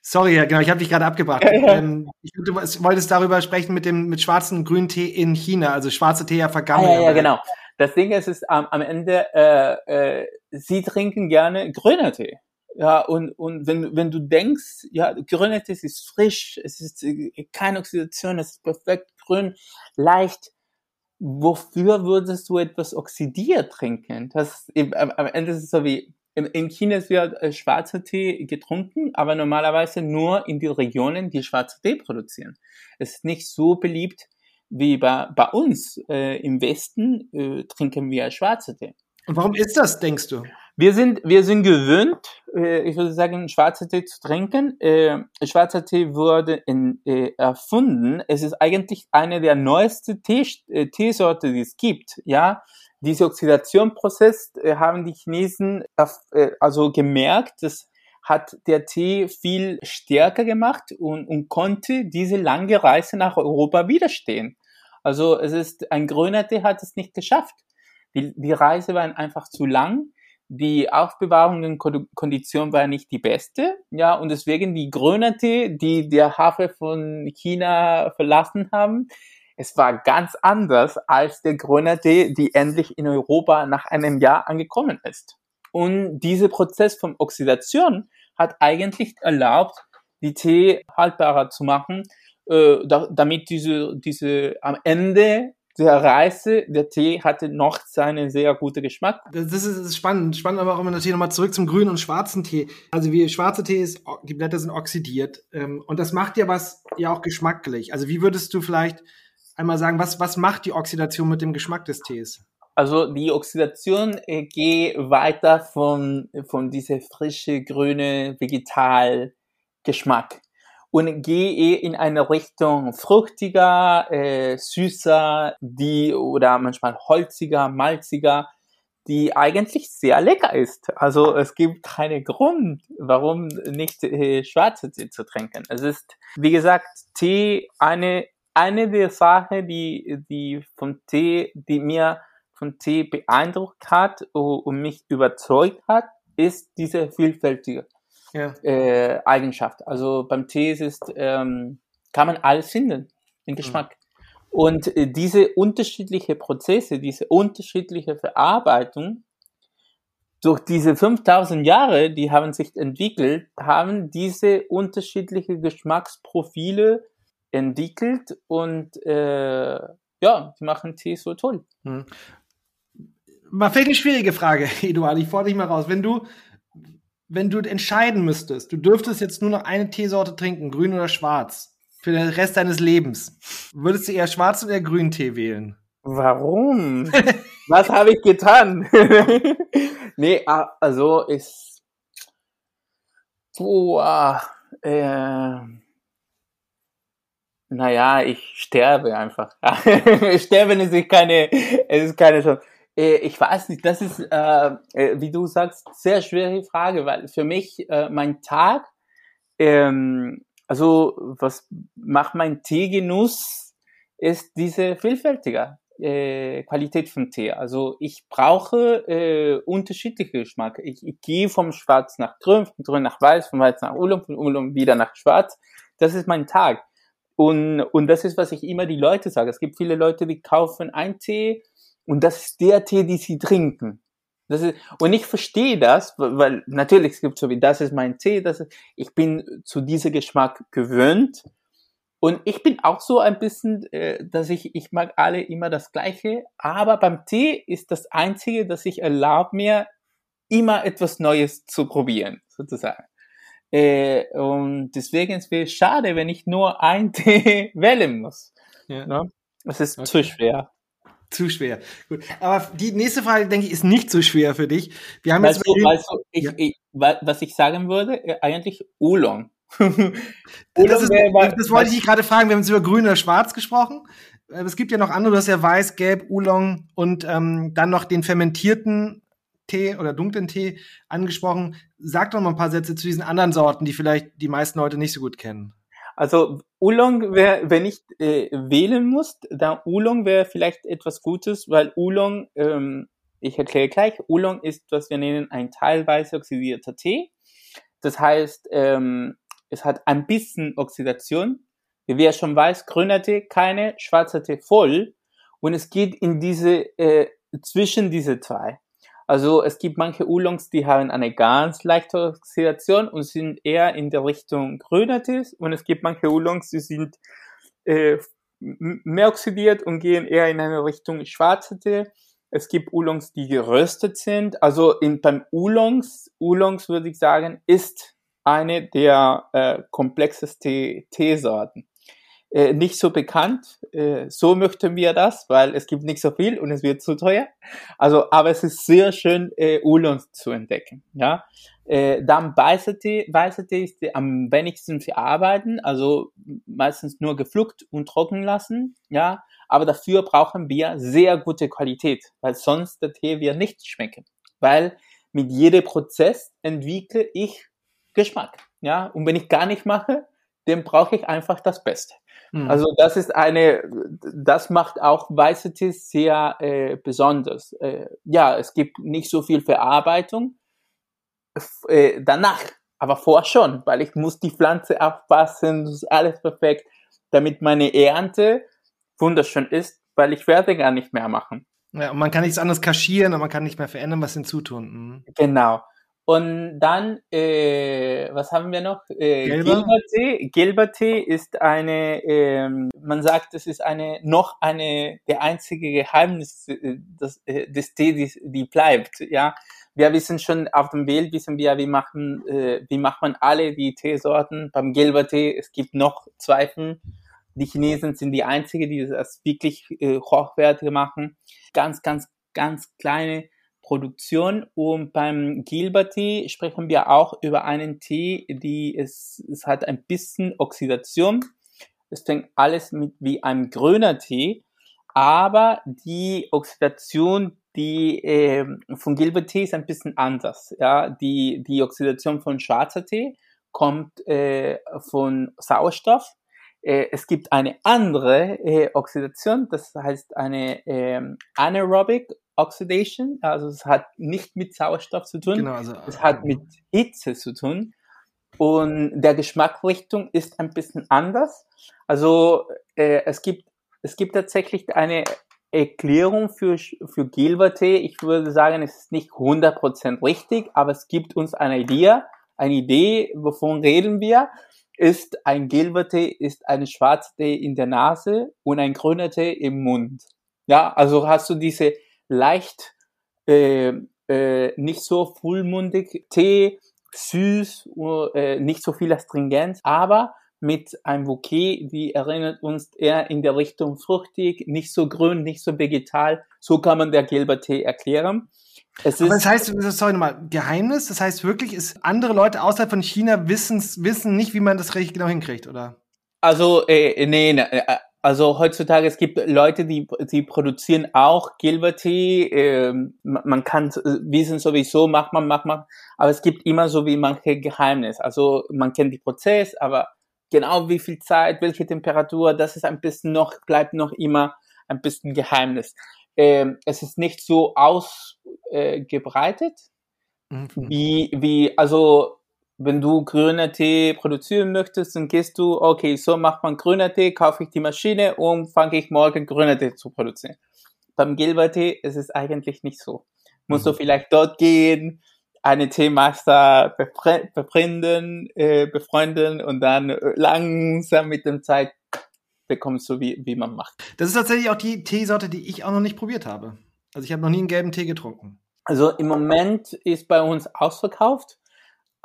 Sorry, ja, genau, ich habe dich gerade abgebracht. ähm, ich, du wolltest darüber sprechen mit dem mit schwarzen und grünen Tee in China, also schwarze Tee ja vergammelt. Ah, ja, ja, genau. Das Ding ist, ist am, am Ende, äh, äh, sie trinken gerne grüner Tee. Ja, und, und wenn, wenn du denkst, ja, grüner Tee ist frisch, es ist äh, keine Oxidation, es ist perfekt grün, leicht, wofür würdest du etwas oxidiert trinken? Das, am, Ende ist es so wie, in China wird äh, schwarzer Tee getrunken, aber normalerweise nur in die Regionen, die schwarzer Tee produzieren. Es ist nicht so beliebt wie bei, bei uns äh, im Westen äh, trinken wir schwarze Tee. Und warum ist das, denkst du? Wir sind, wir sind gewöhnt, äh, ich würde sagen, schwarzer Tee zu trinken. Äh, schwarzer Tee wurde in, äh, erfunden. Es ist eigentlich eine der neuesten Tee, äh, Teesorte, die es gibt. Ja, diese Oxidationprozess äh, haben die Chinesen äh, also gemerkt, das hat der Tee viel stärker gemacht und, und konnte diese lange Reise nach Europa widerstehen. Also es ist, ein grüner Tee hat es nicht geschafft. Die, die Reise war einfach zu lang. Die Aufbewahrungskondition war nicht die beste, ja, und deswegen die grüner Tee, die der Hafen von China verlassen haben, es war ganz anders als der grüne Tee, die endlich in Europa nach einem Jahr angekommen ist. Und dieser Prozess von Oxidation hat eigentlich erlaubt, die Tee haltbarer zu machen, äh, da, damit diese, diese am Ende der Reise, der Tee hatte noch seinen sehr guten Geschmack. Das ist, das ist spannend. Spannend aber auch immer natürlich nochmal zurück zum grünen und schwarzen Tee. Also wie schwarze Tee ist, die Blätter sind oxidiert. Ähm, und das macht ja was ja auch geschmacklich. Also wie würdest du vielleicht einmal sagen, was, was macht die Oxidation mit dem Geschmack des Tees? Also die Oxidation äh, geht weiter von, von dieser frische, grüne Vegetalgeschmack und gehe in eine Richtung fruchtiger, äh, süßer, die oder manchmal holziger, malziger, die eigentlich sehr lecker ist. Also es gibt keinen Grund, warum nicht äh, schwarze Tee zu trinken. Es ist, wie gesagt, Tee eine eine der Sachen, die, die vom Tee, die mir von Tee beeindruckt hat und mich überzeugt hat, ist diese vielfältige ja. äh, Eigenschaft. Also beim Tee ist ähm, kann man alles finden, den. Geschmack. Mhm. Und äh, diese unterschiedliche Prozesse, diese unterschiedliche Verarbeitung durch diese 5000 Jahre, die haben sich entwickelt, haben diese unterschiedliche Geschmacksprofile entwickelt und äh, ja, die machen Tee so toll. Hm. Mal fällt eine schwierige Frage, Eduard, ich fordere dich mal raus. Wenn du, wenn du entscheiden müsstest, du dürftest jetzt nur noch eine Teesorte trinken, grün oder schwarz, für den Rest deines Lebens, würdest du eher schwarzen oder grünen Tee wählen? Warum? Was habe ich getan? nee, also ist. Boah, äh, naja, ich sterbe einfach. Sterben ist keine, es ist keine Chance. Äh, ich weiß nicht, das ist, äh, äh, wie du sagst, sehr schwere Frage, weil für mich äh, mein Tag, ähm, also was macht mein Teegenuss, ist diese vielfältige äh, Qualität von Tee. Also ich brauche äh, unterschiedliche Geschmack. Ich, ich gehe vom Schwarz nach Grün, von Grün nach Weiß, von Weiß nach Ulm, von Ulm wieder nach Schwarz. Das ist mein Tag. Und, und das ist, was ich immer die Leute sage. Es gibt viele Leute, die kaufen einen Tee und das ist der Tee, den sie trinken. Das ist, und ich verstehe das, weil natürlich es gibt so wie, das ist mein Tee, das ist, ich bin zu diesem Geschmack gewöhnt. Und ich bin auch so ein bisschen, äh, dass ich, ich mag alle immer das Gleiche, aber beim Tee ist das Einzige, dass ich erlaube mir, immer etwas Neues zu probieren, sozusagen. Äh, und deswegen ist es schade, wenn ich nur ein Tee wählen muss. Ja. Ne? Es ist okay. zu schwer. Zu schwer. Gut. Aber die nächste Frage, denke ich, ist nicht so schwer für dich. Wir haben weißt jetzt du, weißt du, ich, ja. ich, was ich sagen würde, äh, eigentlich Oolong. Oolong das, ist, das wollte ich dich gerade fragen. Wir haben jetzt über grün oder schwarz gesprochen. Äh, es gibt ja noch andere, du hast ja weiß, gelb, Oolong und ähm, dann noch den fermentierten Tee oder dunklen Tee angesprochen. Sag doch mal ein paar Sätze zu diesen anderen Sorten, die vielleicht die meisten Leute nicht so gut kennen. Also Oolong wäre, wenn ich äh, wählen muss, dann Oolong wäre vielleicht etwas Gutes, weil Oolong, ähm, ich erkläre gleich, Oolong ist, was wir nennen, ein teilweise oxidierter Tee. Das heißt, ähm, es hat ein bisschen Oxidation. Wie wer schon weiß, grüner Tee keine, schwarzer Tee voll. Und es geht in diese, äh, zwischen diese zwei. Also es gibt manche Oolongs, die haben eine ganz leichte Oxidation und sind eher in der Richtung grüner Tees. Und es gibt manche Oolongs, die sind äh, mehr oxidiert und gehen eher in eine Richtung schwarzer Tee. Es gibt Oolongs, die geröstet sind. Also in, beim Oolongs, Oolongs würde ich sagen, ist eine der äh, komplexesten Teesorten äh, nicht so bekannt. Äh, so möchten wir das, weil es gibt nicht so viel und es wird zu teuer. Also, aber es ist sehr schön, äh, Oolongs zu entdecken. Ja, äh, dann weißer Tee ist am wenigsten verarbeiten, also meistens nur gepflückt und trocken lassen. Ja, aber dafür brauchen wir sehr gute Qualität, weil sonst der Tee wird nicht schmecken, weil mit jedem Prozess entwickle ich Geschmack. Ja, und wenn ich gar nicht mache, dann brauche ich einfach das Beste. Mhm. Also das ist eine, das macht auch weiße Tees sehr äh, besonders. Äh, ja, es gibt nicht so viel Verarbeitung äh, danach, aber vorher schon, weil ich muss die Pflanze aufpassen, das ist alles perfekt, damit meine Ernte wunderschön ist, weil ich werde gar nicht mehr machen. Ja, und man kann nichts anderes kaschieren und man kann nicht mehr verändern, was hinzutun. Mhm. Genau. Und dann, äh, was haben wir noch? Äh, Gilbertee. Gilbertee ist eine, ähm, man sagt, es ist eine, noch eine, der einzige Geheimnis äh, des, äh, des Tees, die, bleibt, ja. Wir wissen schon, auf dem Bild wissen wir, wie machen, äh, wie macht man alle die Teesorten. Beim Gilbertee, es gibt noch Zweifel. Die Chinesen sind die einzige, die das wirklich äh, hochwertig machen. Ganz, ganz, ganz kleine Produktion. Und beim Gilbert Tee sprechen wir auch über einen Tee, die es, es hat ein bisschen Oxidation. Es fängt alles mit wie ein grüner Tee, aber die Oxidation, die äh, von Gilbert Tee ist ein bisschen anders. Ja, die die Oxidation von schwarzer Tee kommt äh, von Sauerstoff. Äh, es gibt eine andere äh, Oxidation, das heißt eine äh, anaerobic Oxidation, also es hat nicht mit Sauerstoff zu tun, genau, also, es hat mit Hitze zu tun und der Geschmacksrichtung ist ein bisschen anders. Also äh, es gibt es gibt tatsächlich eine Erklärung für für Gilbertee. Ich würde sagen, es ist nicht 100% richtig, aber es gibt uns eine Idee, eine Idee, wovon reden wir? Ist ein Gilbertee ist eine schwarze Tee in der Nase und ein grüner Tee im Mund. Ja, also hast du diese leicht, äh, äh, nicht so vollmundig, Tee, süß, äh, nicht so viel Astringenz, aber mit einem Bouquet, die erinnert uns eher in der Richtung fruchtig, nicht so grün, nicht so vegetal. So kann man der gelbe Tee erklären. Es Aber das heißt, sorry nochmal, Geheimnis, das heißt wirklich, ist andere Leute außerhalb von China wissen, wissen nicht, wie man das richtig genau hinkriegt, oder? Also, äh, nee, nee, äh, also heutzutage, es gibt Leute, die, die produzieren auch Gilbertee. Ähm, man kann wissen sowieso, macht man, macht man. Aber es gibt immer so wie manche Geheimnisse. Also man kennt die Prozess, aber genau wie viel Zeit, welche Temperatur, das ist ein bisschen noch, bleibt noch immer ein bisschen Geheimnis. Ähm, es ist nicht so ausgebreitet, äh, mhm. wie, wie, also wenn du grüner Tee produzieren möchtest, dann gehst du, okay, so macht man grüner Tee, kaufe ich die Maschine und fange ich morgen grüner Tee zu produzieren. Beim Gilbertee ist es eigentlich nicht so. Musst mhm. du vielleicht dort gehen, eine Teemeister befreunden, äh, befreunden und dann langsam mit dem Zeit bekommst du, wie, wie man macht. Das ist tatsächlich auch die Teesorte, die ich auch noch nicht probiert habe. Also ich habe noch nie einen gelben Tee getrunken. Also im Moment ist bei uns ausverkauft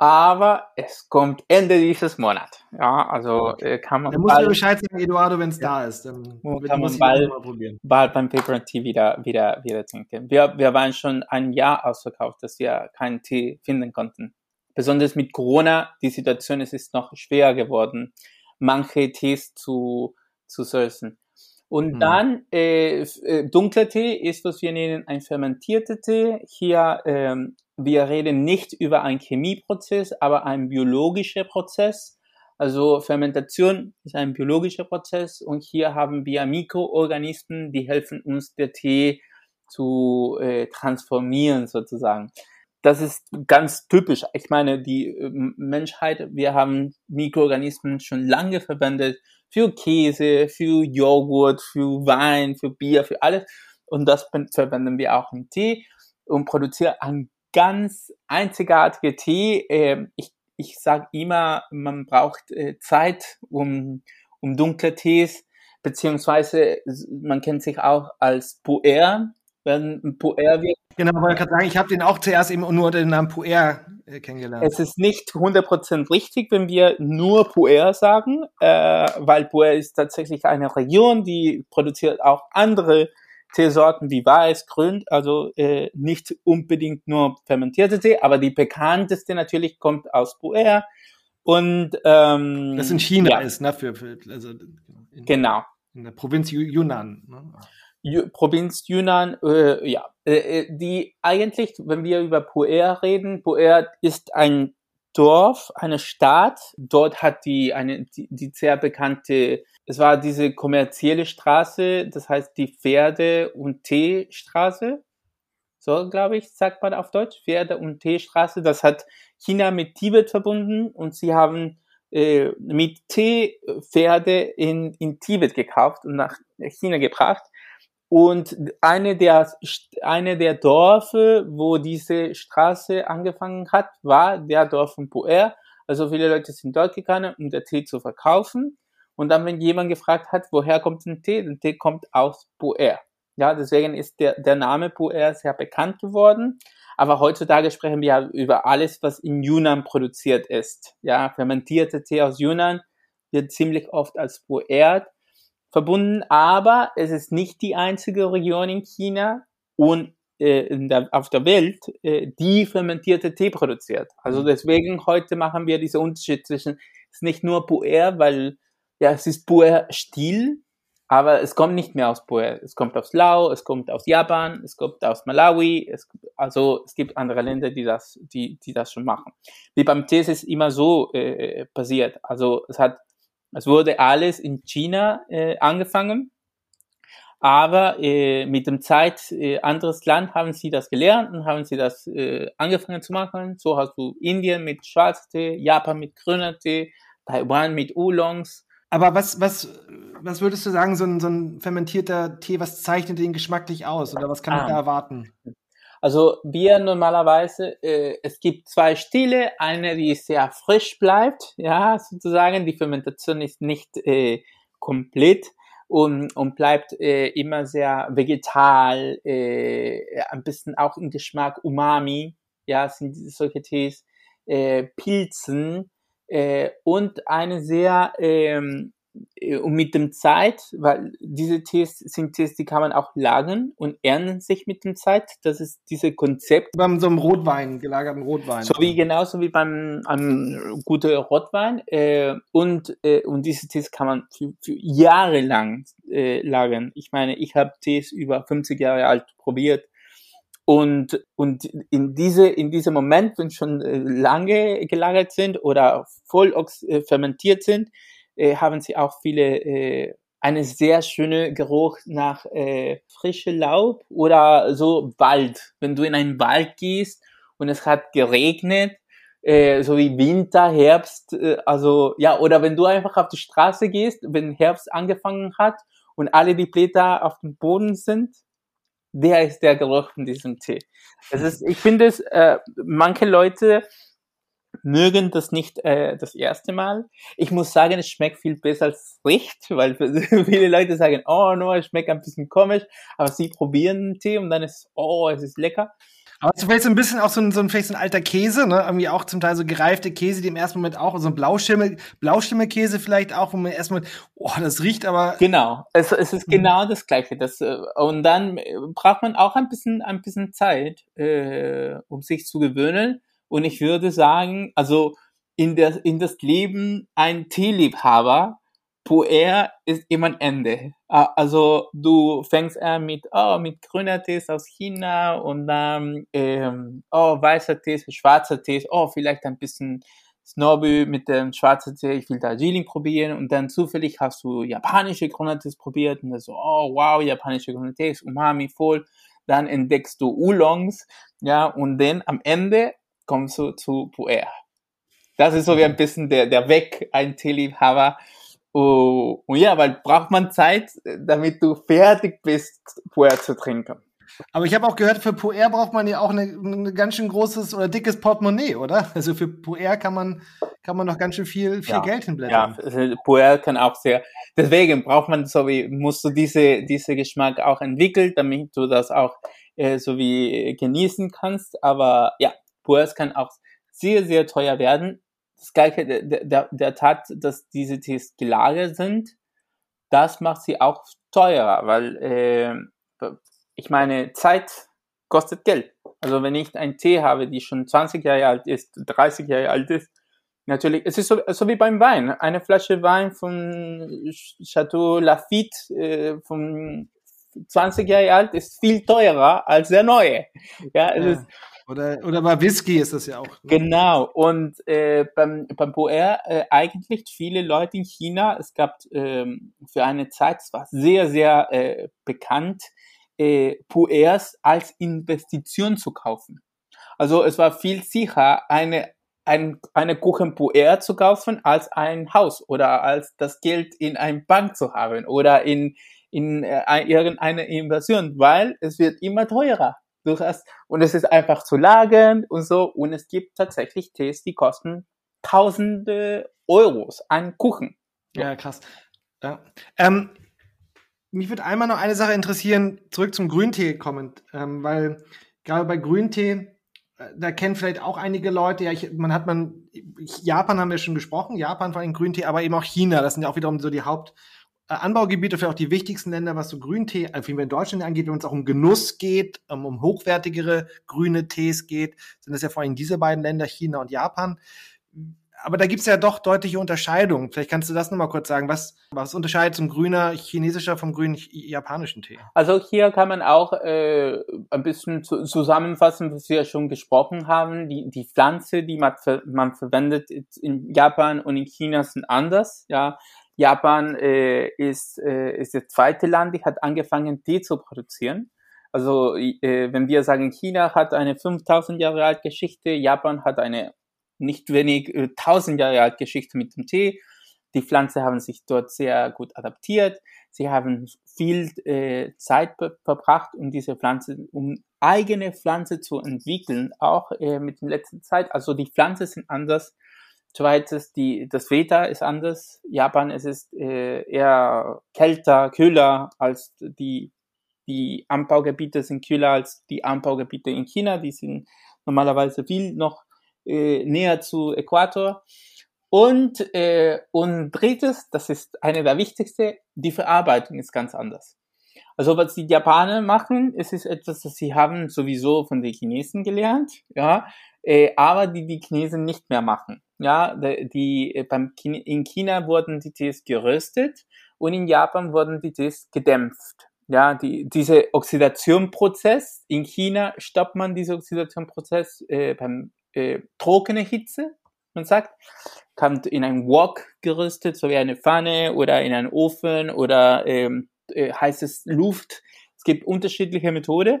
aber es kommt Ende dieses Monats. Ja, also äh, kann man. Dann musst du Bescheid sagen, Eduardo, wenn es ja, da ist. Dann kann man bald, bald beim Paper Tee wieder, wieder, wieder trinken. Wir, wir waren schon ein Jahr ausverkauft, dass wir keinen Tee finden konnten. Besonders mit Corona, die Situation es ist noch schwerer geworden, manche Tees zu, zu sourcen. Und mhm. dann äh, äh, dunkler Tee ist, was wir nennen, ein fermentierter Tee. Hier, ähm, wir reden nicht über einen Chemieprozess, aber einen biologischen Prozess. Also Fermentation ist ein biologischer Prozess und hier haben wir Mikroorganismen, die helfen uns, der Tee zu äh, transformieren sozusagen. Das ist ganz typisch. Ich meine, die äh, Menschheit, wir haben Mikroorganismen schon lange verwendet für Käse, für Joghurt, für Wein, für Bier, für alles. Und das verwenden wir auch im Tee und produzieren einen ganz einzigartigen Tee. Äh, ich ich sage immer, man braucht äh, Zeit, um, um dunkle Tees, beziehungsweise man kennt sich auch als Puer, wenn Puer wird. Genau, aber ich kann sagen, ich habe den auch zuerst eben nur den Namen Puer äh, kennengelernt. Es ist nicht 100% richtig, wenn wir nur Puer sagen, äh, weil Puer ist tatsächlich eine Region, die produziert auch andere Teesorten wie Weiß, Grün, also äh, nicht unbedingt nur fermentierte Tee, aber die bekannteste natürlich kommt aus Puer. Und ähm, das in China ja. ist, ne? Für, für also in, genau. In der Provinz Yunnan. Ne? Provinz Yunnan, äh, ja. Äh, äh, die eigentlich, wenn wir über Puer reden, Puer ist ein Dorf, eine Stadt. Dort hat die eine die, die sehr bekannte es war diese kommerzielle Straße, das heißt die Pferde- und Teestraße. So, glaube ich, sagt man auf Deutsch. Pferde- und Teestraße. Das hat China mit Tibet verbunden und sie haben äh, mit Tee Pferde in, in Tibet gekauft und nach China gebracht. Und eine der, eine der Dörfer, wo diese Straße angefangen hat, war der Dorf von Puer. Also viele Leute sind dort gegangen, um den Tee zu verkaufen. Und dann, wenn jemand gefragt hat, woher kommt ein Tee, der Tee kommt aus Puer. Ja, deswegen ist der, der Name Puer sehr bekannt geworden. Aber heutzutage sprechen wir über alles, was in Yunnan produziert ist. Ja, fermentierte Tee aus Yunnan wird ziemlich oft als Puer verbunden, aber es ist nicht die einzige Region in China und äh, der, auf der Welt, äh, die fermentierte Tee produziert. Also mhm. deswegen heute machen wir diese Unterschied zwischen, es ist nicht nur Puer, weil ja, es ist Puer Stil, aber es kommt nicht mehr aus Puer. Es kommt aus Lao, es kommt aus Japan, es kommt aus Malawi, es, also es gibt andere Länder, die das, die, die das schon machen. Wie beim Tee ist es immer so äh, passiert. Also es hat, es wurde alles in China äh, angefangen, aber äh, mit dem Zeit, äh, anderes Land haben sie das gelernt und haben sie das äh, angefangen zu machen. So hast du Indien mit Schwarztee, Japan mit grüner Tee, Taiwan mit Oolongs, aber was, was, was würdest du sagen, so ein, so ein fermentierter Tee, was zeichnet den geschmacklich aus oder was kann ah. ich da erwarten? Also wir normalerweise, äh, es gibt zwei Stile, eine, die sehr frisch bleibt, ja, sozusagen, die Fermentation ist nicht äh, komplett und, und bleibt äh, immer sehr vegetal, äh, ein bisschen auch im Geschmack Umami, ja, sind solche Tees, äh, Pilzen, äh, und eine sehr ähm, äh, und mit dem Zeit, weil diese Tees sind Tees, die kann man auch lagern und ernten sich mit dem Zeit. Das ist diese Konzept. Beim so einem Rotwein, gelagerten Rotwein. So wie genauso wie beim einem guten Rotwein. Äh, und, äh, und diese Tees kann man für, für Jahre lang äh, lagern. Ich meine, ich habe Tees über 50 Jahre alt probiert und, und in diese, in diesem Moment, wenn schon äh, lange gelagert sind oder voll äh, fermentiert sind, äh, haben sie auch viele, äh, eine sehr schöne Geruch nach äh, frische Laub oder so Wald. Wenn du in einen Wald gehst und es hat geregnet, äh, so wie Winter, Herbst, äh, also ja, oder wenn du einfach auf die Straße gehst, wenn Herbst angefangen hat und alle die Blätter auf dem Boden sind, der ist der Geruch von diesem Tee. Das ist, ich finde es, äh, manche Leute mögen das nicht äh, das erste Mal. Ich muss sagen, es schmeckt viel besser als riecht, weil viele Leute sagen, oh no, es schmeckt ein bisschen komisch, aber sie probieren den Tee und dann ist, oh, es ist lecker. Aber es ist vielleicht so ein bisschen auch so ein, so ein, vielleicht so ein alter Käse, ne? Irgendwie auch zum Teil so gereifte Käse, die im ersten Moment auch, so ein Blauschimmel, Blauschimmelkäse vielleicht auch, wo man erstmal, oh, das riecht aber. Genau. Es, es ist mhm. genau das Gleiche. Das, äh, und dann äh, braucht man auch ein bisschen, ein bisschen Zeit, äh, um sich zu gewöhnen. Und ich würde sagen, also in, der, in das Leben ein Teeliebhaber Puer ist immer ein Ende. Ah, also du fängst an mit, oh, mit grüner Tees aus China und dann, ähm, oh, weißer Tees, schwarzer Tees, oh, vielleicht ein bisschen Snobby mit dem schwarzen Tee, ich will Darjeeling probieren und dann zufällig hast du japanische Grünertees probiert und dann so, oh wow, japanische Grünertees, Umami voll. Dann entdeckst du Oolongs, ja, und dann am Ende kommst du zu Puer. Das ist so wie ein bisschen der, der Weg, ein Teeliebhaber. Oh, und ja, weil braucht man Zeit, damit du fertig bist, Puer zu trinken. Aber ich habe auch gehört, für Puer braucht man ja auch ein ganz schön großes oder dickes Portemonnaie, oder? Also für Puer kann man, kann man noch ganz schön viel, viel ja. Geld hinblättern. Ja, also Puer kann auch sehr, deswegen braucht man so wie, musst du diese, diese Geschmack auch entwickeln, damit du das auch äh, so wie genießen kannst. Aber ja, Puers kann auch sehr, sehr teuer werden. Das Gleiche, der, der, der Tat, dass diese Tees gelagert sind, das macht sie auch teurer, weil äh, ich meine, Zeit kostet Geld. Also wenn ich einen Tee habe, die schon 20 Jahre alt ist, 30 Jahre alt ist, natürlich, es ist so, so wie beim Wein. Eine Flasche Wein von Chateau Lafitte äh, von 20 Jahre alt ist viel teurer als der neue. Ja, es ja. ist oder, oder bei Whisky ist das ja auch. Ne? Genau. Und äh, beim, beim Puer äh, eigentlich viele Leute in China, es gab ähm, für eine Zeit, es war sehr, sehr äh, bekannt, äh, Puers als Investition zu kaufen. Also es war viel sicher, eine, ein, eine Kuchen Puer zu kaufen, als ein Haus oder als das Geld in ein Bank zu haben oder in, in äh, irgendeine Inversion, weil es wird immer teurer. Du hast, und es ist einfach zu lagern und so. Und es gibt tatsächlich Tees, die kosten tausende Euros an Kuchen. Ja, krass. Ja. Ähm, mich würde einmal noch eine Sache interessieren, zurück zum Grüntee kommend, ähm, weil gerade bei Grüntee, äh, da kennen vielleicht auch einige Leute, ja, ich, man hat man, Japan haben wir schon gesprochen, Japan vor allem Grüntee, aber eben auch China, das sind ja auch wiederum so die Hauptanbaugebiete, vielleicht auch die wichtigsten Länder, was so Grüntee, also wie in Deutschland angeht, wenn es auch um Genuss geht, um, um hochwertigere grüne Tees geht, sind das ja vor allem diese beiden Länder, China und Japan aber da gibt's ja doch deutliche Unterscheidungen. Vielleicht kannst du das nochmal kurz sagen. Was, was unterscheidet zum grüner chinesischer vom grünen japanischen Tee? Also hier kann man auch äh, ein bisschen zu, zusammenfassen, was wir schon gesprochen haben. Die, die Pflanze, die man, man verwendet in Japan und in China sind anders. Ja, Japan äh, ist, äh, ist das zweite Land, die hat angefangen, Tee zu produzieren. Also äh, wenn wir sagen, China hat eine 5000 Jahre alte Geschichte, Japan hat eine nicht wenig äh, tausend Jahre alt Geschichte mit dem Tee. Die Pflanze haben sich dort sehr gut adaptiert. Sie haben viel äh, Zeit verbracht, um diese Pflanze, um eigene Pflanze zu entwickeln, auch äh, mit der letzten Zeit. Also die Pflanzen sind anders. Zweites, die, das Wetter ist anders. Japan es ist äh, eher kälter, kühler als die, die Anbaugebiete sind kühler als die Anbaugebiete in China. Die sind normalerweise viel noch äh, näher zu Äquator. Und, äh, und drittes, das ist eine der wichtigsten, die Verarbeitung ist ganz anders. Also was die Japaner machen, es ist etwas, das sie haben sowieso von den Chinesen gelernt, ja, äh, aber die die Chinesen nicht mehr machen. Ja, die, äh, beim in China wurden die Tees geröstet und in Japan wurden die Tees gedämpft. Ja, die, diese Oxidationprozess in China stoppt man diese Oxidationprozess äh, beim äh, trockene Hitze, man sagt, kommt in ein Wok gerüstet, so wie eine Pfanne oder in einen Ofen oder ähm, äh, heißes Luft. Es gibt unterschiedliche Methoden.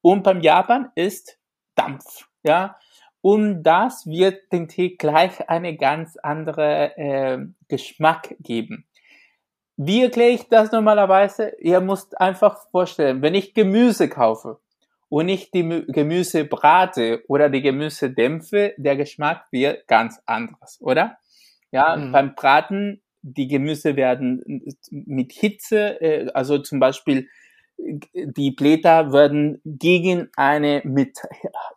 Und beim Japan ist Dampf, ja. Und das wird dem Tee gleich eine ganz andere äh, Geschmack geben. Wie erkläre ich das normalerweise? Ihr müsst einfach vorstellen, wenn ich Gemüse kaufe, und ich die Gemüse brate oder die Gemüse dämpfe, der Geschmack wird ganz anders, oder? Ja, mhm. beim Braten, die Gemüse werden mit Hitze, äh, also zum Beispiel die Blätter werden gegen eine mit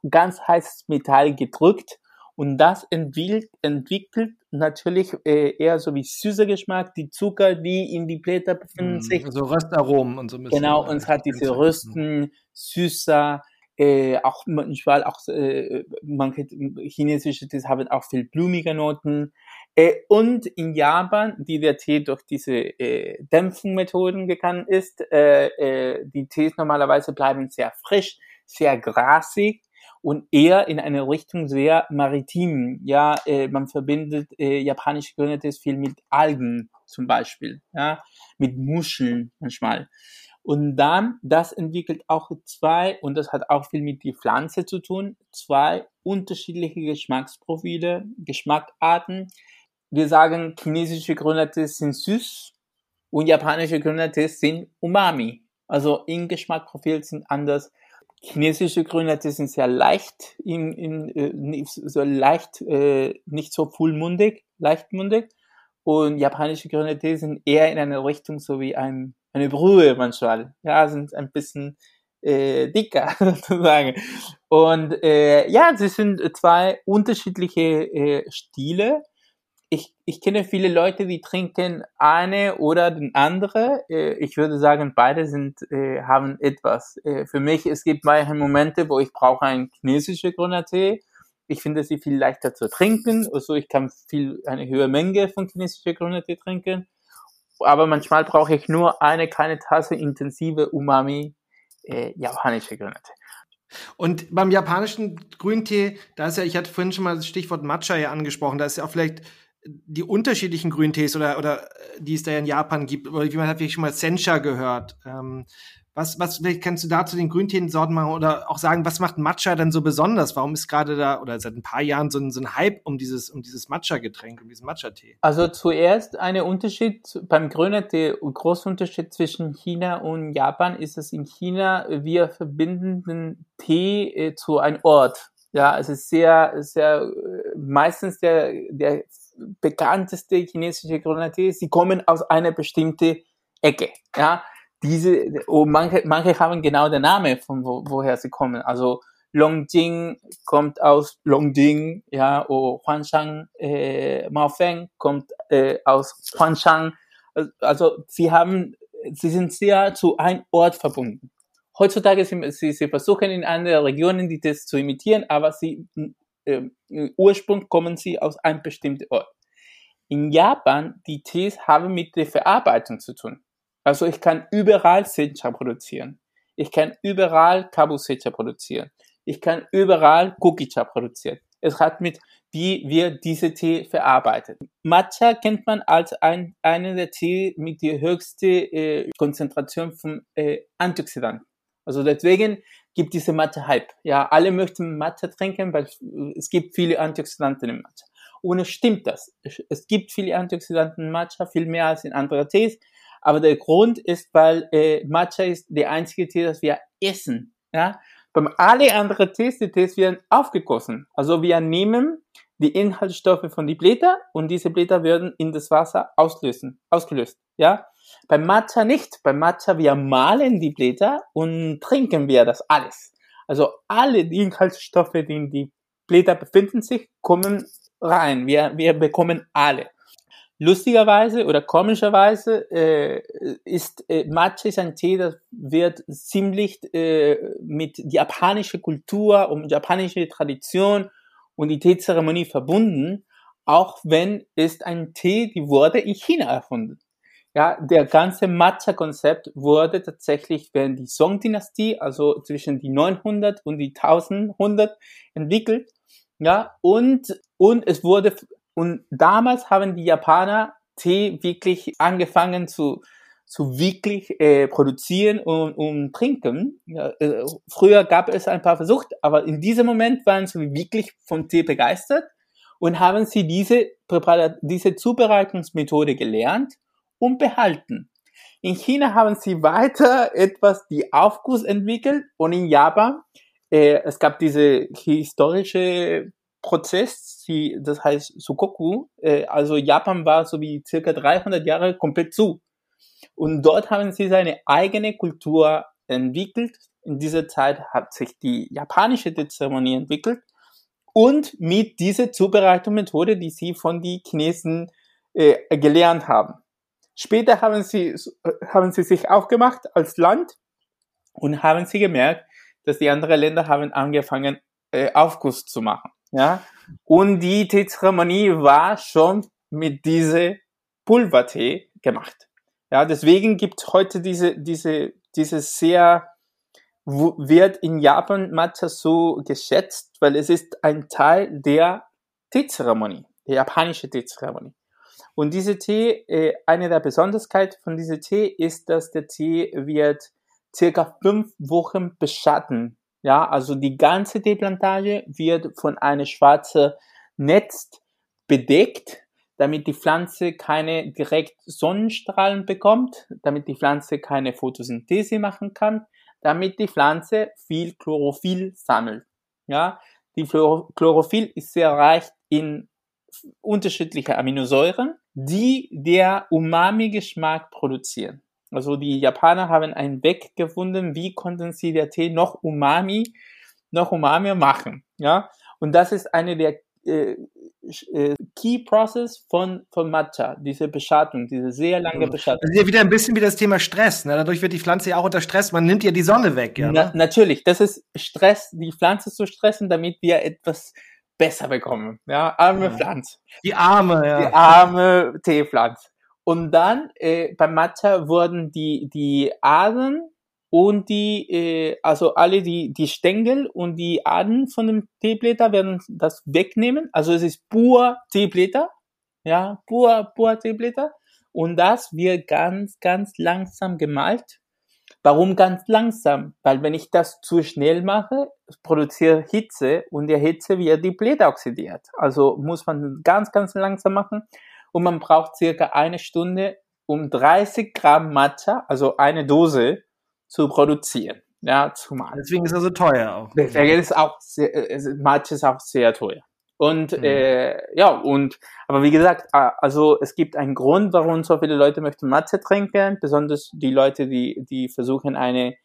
ganz heißes Metall gedrückt und das entwickelt, entwickelt natürlich äh, eher so wie süßer Geschmack, die Zucker, die in die Blätter befinden mm, sich. So Röstaromen und so ein bisschen. Genau, und es hat diese Rösten, süßer, äh, auch manchmal auch äh, manche chinesische Tees haben auch viel blumige Noten. Äh, und in Japan, die der Tee durch diese äh, Dämpfungsmethoden gegangen ist, äh, äh, die Tees normalerweise bleiben sehr frisch, sehr grasig und eher in eine Richtung sehr maritim. Ja, äh, man verbindet äh, japanische Grüne viel mit Algen zum Beispiel, ja, mit Muscheln manchmal. Und dann, das entwickelt auch zwei, und das hat auch viel mit die Pflanze zu tun, zwei unterschiedliche Geschmacksprofile, Geschmackarten. Wir sagen, chinesische Gründertees sind süß und japanische Gründertees sind Umami. Also im Geschmacksprofil sind anders. Chinesische Gründertees sind sehr leicht, in, in, äh, so leicht, äh, nicht so vollmundig, leichtmundig. Und japanische Gründertees sind eher in eine Richtung so wie ein eine Brühe manchmal. Ja, sind ein bisschen äh, dicker sozusagen. Und äh, ja, sie sind zwei unterschiedliche äh, Stile. Ich, ich kenne viele Leute, die trinken eine oder den andere. Äh, ich würde sagen, beide sind äh, haben etwas. Äh, für mich es gibt manche Momente, wo ich brauche einen chinesischen Grünertee. Ich finde sie viel leichter zu trinken, also ich kann viel eine höhere Menge von chinesischer Grünertee trinken aber manchmal brauche ich nur eine kleine Tasse intensive Umami äh, japanische Grüntee. Und beim japanischen Grüntee, da ist ja, ich hatte vorhin schon mal das Stichwort Matcha ja angesprochen, da ist ja auch vielleicht die unterschiedlichen Grüntees oder, oder die es da in Japan gibt, oder wie man hat wirklich schon mal Sencha gehört. Ähm, was, was, vielleicht kannst du da zu den Grünteesorten machen oder auch sagen, was macht Matcha dann so besonders? Warum ist gerade da oder seit ein paar Jahren so ein, so ein Hype um dieses, um dieses Matcha-Getränk, um diesen Matcha-Tee? Also zuerst ein Unterschied beim Grüner-Tee, großer Unterschied zwischen China und Japan ist es in China, wir verbinden den Tee äh, zu einem Ort. Ja, es ist sehr, sehr, äh, meistens der, der bekannteste chinesische Grüner-Tee, sie kommen aus einer bestimmten Ecke. Ja, diese, oh, manche, manche haben genau den Namen, von wo, woher sie kommen. Also Longjing kommt aus Longjing, ja, oh, Huanshan, äh, Maofeng kommt äh, aus Huanshan. Also sie haben, sie sind sehr zu einem Ort verbunden. Heutzutage sie, sie, sie versuchen in anderen Regionen die das zu imitieren, aber sie äh, Ursprung kommen sie aus einem bestimmten Ort. In Japan, die Tees haben mit der Verarbeitung zu tun. Also ich kann überall Sencha produzieren. Ich kann überall Kabusecha produzieren. Ich kann überall Kukicha produzieren. Es hat mit, wie wir diese Tee verarbeitet. Matcha kennt man als ein, einer der Tee mit der höchsten äh, Konzentration von äh, Antioxidanten. Also deswegen gibt diese Matcha-Hype. Ja, alle möchten Matcha trinken, weil es gibt viele Antioxidanten im Matcha. Und es stimmt das. Es gibt viele Antioxidanten in Matcha, viel mehr als in anderen Tees. Aber der Grund ist, weil äh, Matcha ist der einzige Tee, das wir essen. Ja? Beim alle anderen Tees, die Tees werden aufgegossen. Also wir nehmen die Inhaltsstoffe von die Blätter und diese Blätter werden in das Wasser auslösen, ausgelöst. Ja? Beim Matcha nicht. Beim Matcha wir malen die Blätter und trinken wir das alles. Also alle die Inhaltsstoffe, die in die Blätter befinden sich, kommen rein. Wir, wir bekommen alle. Lustigerweise oder komischerweise äh, ist äh, Matcha ist ein Tee, das wird ziemlich äh, mit japanischer Kultur und japanischer Tradition und die Teezeremonie verbunden, auch wenn es ein Tee, die wurde in China erfunden. Ja, der ganze Matcha-Konzept wurde tatsächlich während die Song-Dynastie, also zwischen die 900 und die 1100 entwickelt. Ja, und, und es wurde und damals haben die Japaner Tee wirklich angefangen zu, zu wirklich äh, produzieren und, und trinken. Ja, äh, früher gab es ein paar Versuche, aber in diesem Moment waren sie wirklich vom Tee begeistert und haben sie diese, diese Zubereitungsmethode gelernt und behalten. In China haben sie weiter etwas die Aufguss entwickelt und in Japan äh, es gab diese historische Prozess, die, das heißt Sukoku, äh, also Japan war so wie circa 300 Jahre komplett zu. Und dort haben sie seine eigene Kultur entwickelt. In dieser Zeit hat sich die japanische Zeremonie entwickelt. Und mit dieser Zubereitungsmethode, die sie von den Chinesen äh, gelernt haben. Später haben sie, haben sie sich aufgemacht als Land und haben sie gemerkt, dass die anderen Länder haben angefangen, äh, Aufguss zu machen. Ja? Und die Teezeremonie war schon mit diese Pulvertee gemacht. Ja, deswegen gibt heute diese, diese, diese sehr wird in Japan Matcha so geschätzt, weil es ist ein Teil der Teezeremonie, der japanische Teezeremonie. Und diese Tee, äh, eine der Besonderheiten von diesem Tee ist, dass der Tee wird circa fünf Wochen beschatten. Ja, also die ganze Teeplantage wird von einem schwarzen Netz bedeckt, damit die Pflanze keine direkt Sonnenstrahlen bekommt, damit die Pflanze keine Photosynthese machen kann, damit die Pflanze viel Chlorophyll sammelt. Ja, die Chlorophyll ist sehr reich in unterschiedliche Aminosäuren, die der Umami-Geschmack produzieren. Also die Japaner haben einen Weg gefunden, wie konnten sie der Tee noch Umami, noch Umami machen. Ja, und das ist eine der äh, äh, Key Process von, von Matcha, diese Beschattung, diese sehr lange Beschattung. Das ist ja wieder ein bisschen wie das Thema Stress. Ne? Dadurch wird die Pflanze ja auch unter Stress. Man nimmt ja die Sonne weg. Ja, ne? Na, natürlich, das ist Stress, die Pflanze zu stressen, damit wir etwas besser bekommen. Ja, arme ja. Pflanze. Die arme, ja. Die arme Teepflanze. Und dann äh, beim Matcha wurden die, die Adern und die, äh, also alle die, die Stängel und die Adern von dem Teeblätter werden das wegnehmen. Also es ist pur Teeblätter, ja, pur, pur Teeblätter. Und das wird ganz, ganz langsam gemalt. Warum ganz langsam? Weil wenn ich das zu schnell mache, produziert Hitze und der Hitze wird die Blätter oxidiert. Also muss man ganz, ganz langsam machen und man braucht circa eine Stunde, um 30 Gramm Matcha, also eine Dose, zu produzieren. Ja, zumal. Deswegen ist er so teuer auch. Deswegen ist auch sehr, äh, Matcha ist auch sehr teuer. Und mhm. äh, ja, und aber wie gesagt, also es gibt einen Grund, warum so viele Leute möchten Matcha trinken, besonders die Leute, die die versuchen eine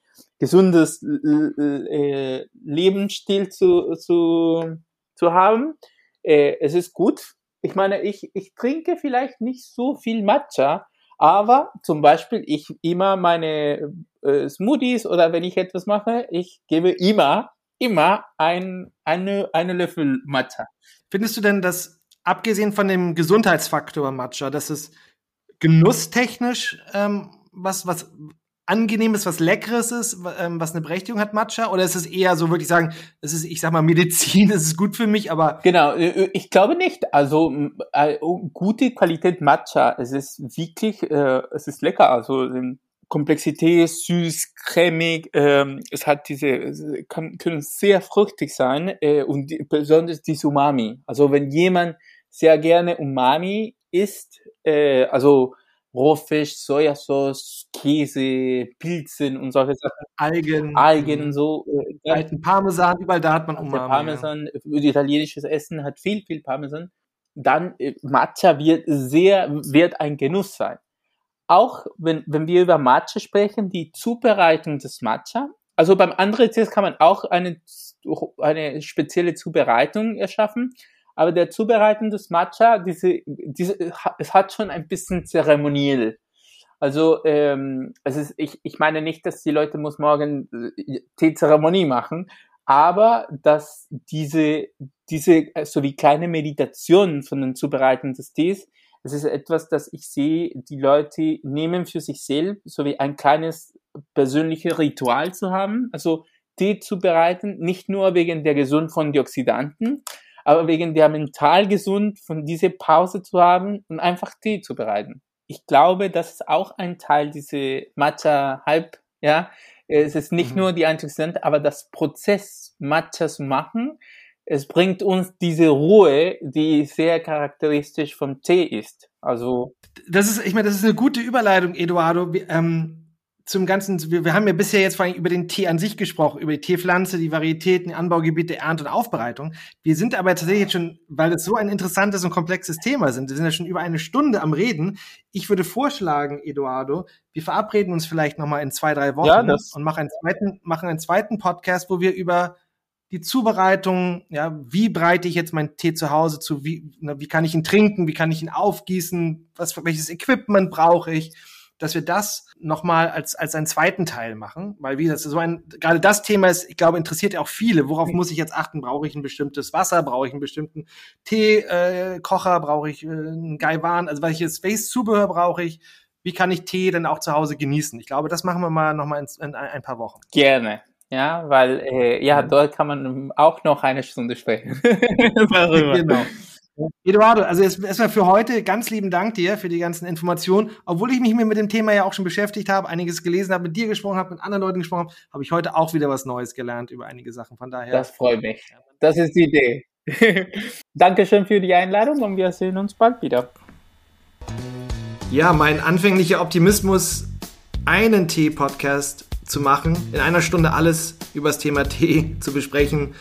gesundes äh, Lebensstil zu zu zu haben. Äh, es ist gut. Ich meine, ich ich trinke vielleicht nicht so viel Matcha, aber zum Beispiel, ich immer meine äh, Smoothies oder wenn ich etwas mache, ich gebe immer, immer ein, eine, eine Löffel Matcha. Findest du denn, dass abgesehen von dem Gesundheitsfaktor Matcha, dass es genusstechnisch ähm, was, was Angenehmes, was Leckeres ist, ähm, was eine Berechtigung hat, Matcha? Oder ist es eher so wirklich sagen, es ist, ich sag mal, Medizin, es ist gut für mich, aber. Genau, äh, äh, ich glaube nicht. Also äh, gute Qualität Matcha, es ist wirklich, äh, es ist lecker. Also Komplexität, süß, cremig, ähm, es hat diese, kann, können sehr fruchtig sein äh, und die, besonders die Umami. Also wenn jemand sehr gerne Umami isst, äh, also Rohfisch, Sojasauce, Käse, Pilzen und solche Sachen. Algen. Algen und so. Äh, alten Parmesan, überall da hat man Umami. Parmesan, ja. italienisches Essen hat viel, viel Parmesan. Dann äh, Matcha wird sehr, wird ein Genuss sein. Auch wenn, wenn wir über Matcha sprechen, die Zubereitung des Matcha. Also beim anderen Test kann man auch eine, eine spezielle Zubereitung erschaffen aber der Zubereitung des Matcha, diese, diese, es hat schon ein bisschen zeremoniell. Also ähm, es ist, ich, ich meine nicht, dass die Leute muss morgen äh, Teezeremonie machen, aber dass diese, diese, so wie kleine Meditationen von den Zubereiten des Tees, es ist etwas, das ich sehe, die Leute nehmen für sich selbst, so wie ein kleines persönliches Ritual zu haben, also Tee zu bereiten, nicht nur wegen der Gesund von Dioxidanten, aber wegen der mental gesund von dieser Pause zu haben und einfach Tee zu bereiten. Ich glaube, das ist auch ein Teil diese Matcha-Hype, ja. Es ist nicht mhm. nur die Antioxidantien, aber das Prozess, Matcha zu machen, es bringt uns diese Ruhe, die sehr charakteristisch vom Tee ist. Also das ist, ich meine, das ist eine gute Überleitung, Eduardo. Ähm, zum Ganzen, wir, wir haben ja bisher jetzt vor allem über den Tee an sich gesprochen, über die Teepflanze, die Varietäten, die Anbaugebiete, Ernte und Aufbereitung. Wir sind aber tatsächlich jetzt schon, weil das so ein interessantes und komplexes Thema sind, wir sind ja schon über eine Stunde am Reden. Ich würde vorschlagen, Eduardo, wir verabreden uns vielleicht nochmal in zwei, drei Wochen ja, und machen einen zweiten, machen einen zweiten Podcast, wo wir über die Zubereitung, ja, wie breite ich jetzt meinen Tee zu Hause zu, wie, na, wie kann ich ihn trinken, wie kann ich ihn aufgießen, was, welches Equipment brauche ich, dass wir das nochmal als, als einen zweiten Teil machen, weil wie gesagt, so ein, gerade das Thema ist, ich glaube, interessiert ja auch viele. Worauf muss ich jetzt achten? Brauche ich ein bestimmtes Wasser? Brauche ich einen bestimmten Teekocher? Äh, brauche ich äh, einen Gaiwan? Also welches Face-Zubehör brauche ich? Wie kann ich Tee dann auch zu Hause genießen? Ich glaube, das machen wir mal nochmal in, in ein paar Wochen. Gerne. Ja, weil äh, ja, dort kann man auch noch eine Stunde sprechen. genau. Eduardo, also erstmal für heute ganz lieben Dank dir für die ganzen Informationen. Obwohl ich mich mir mit dem Thema ja auch schon beschäftigt habe, einiges gelesen habe, mit dir gesprochen habe, mit anderen Leuten gesprochen habe, habe ich heute auch wieder was Neues gelernt über einige Sachen. Von daher. Das freut mich. Das ist die Idee. Dankeschön für die Einladung und wir sehen uns bald wieder. Ja, mein anfänglicher Optimismus, einen Tee-Podcast zu machen, in einer Stunde alles über das Thema Tee zu besprechen,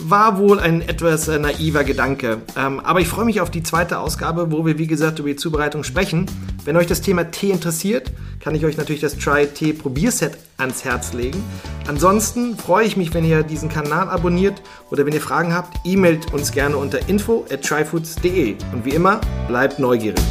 war wohl ein etwas äh, naiver Gedanke. Ähm, aber ich freue mich auf die zweite Ausgabe, wo wir, wie gesagt, über die Zubereitung sprechen. Wenn euch das Thema Tee interessiert, kann ich euch natürlich das Try Tee Probierset ans Herz legen. Ansonsten freue ich mich, wenn ihr diesen Kanal abonniert oder wenn ihr Fragen habt, e-mailt uns gerne unter info at tryfoods.de. Und wie immer, bleibt neugierig.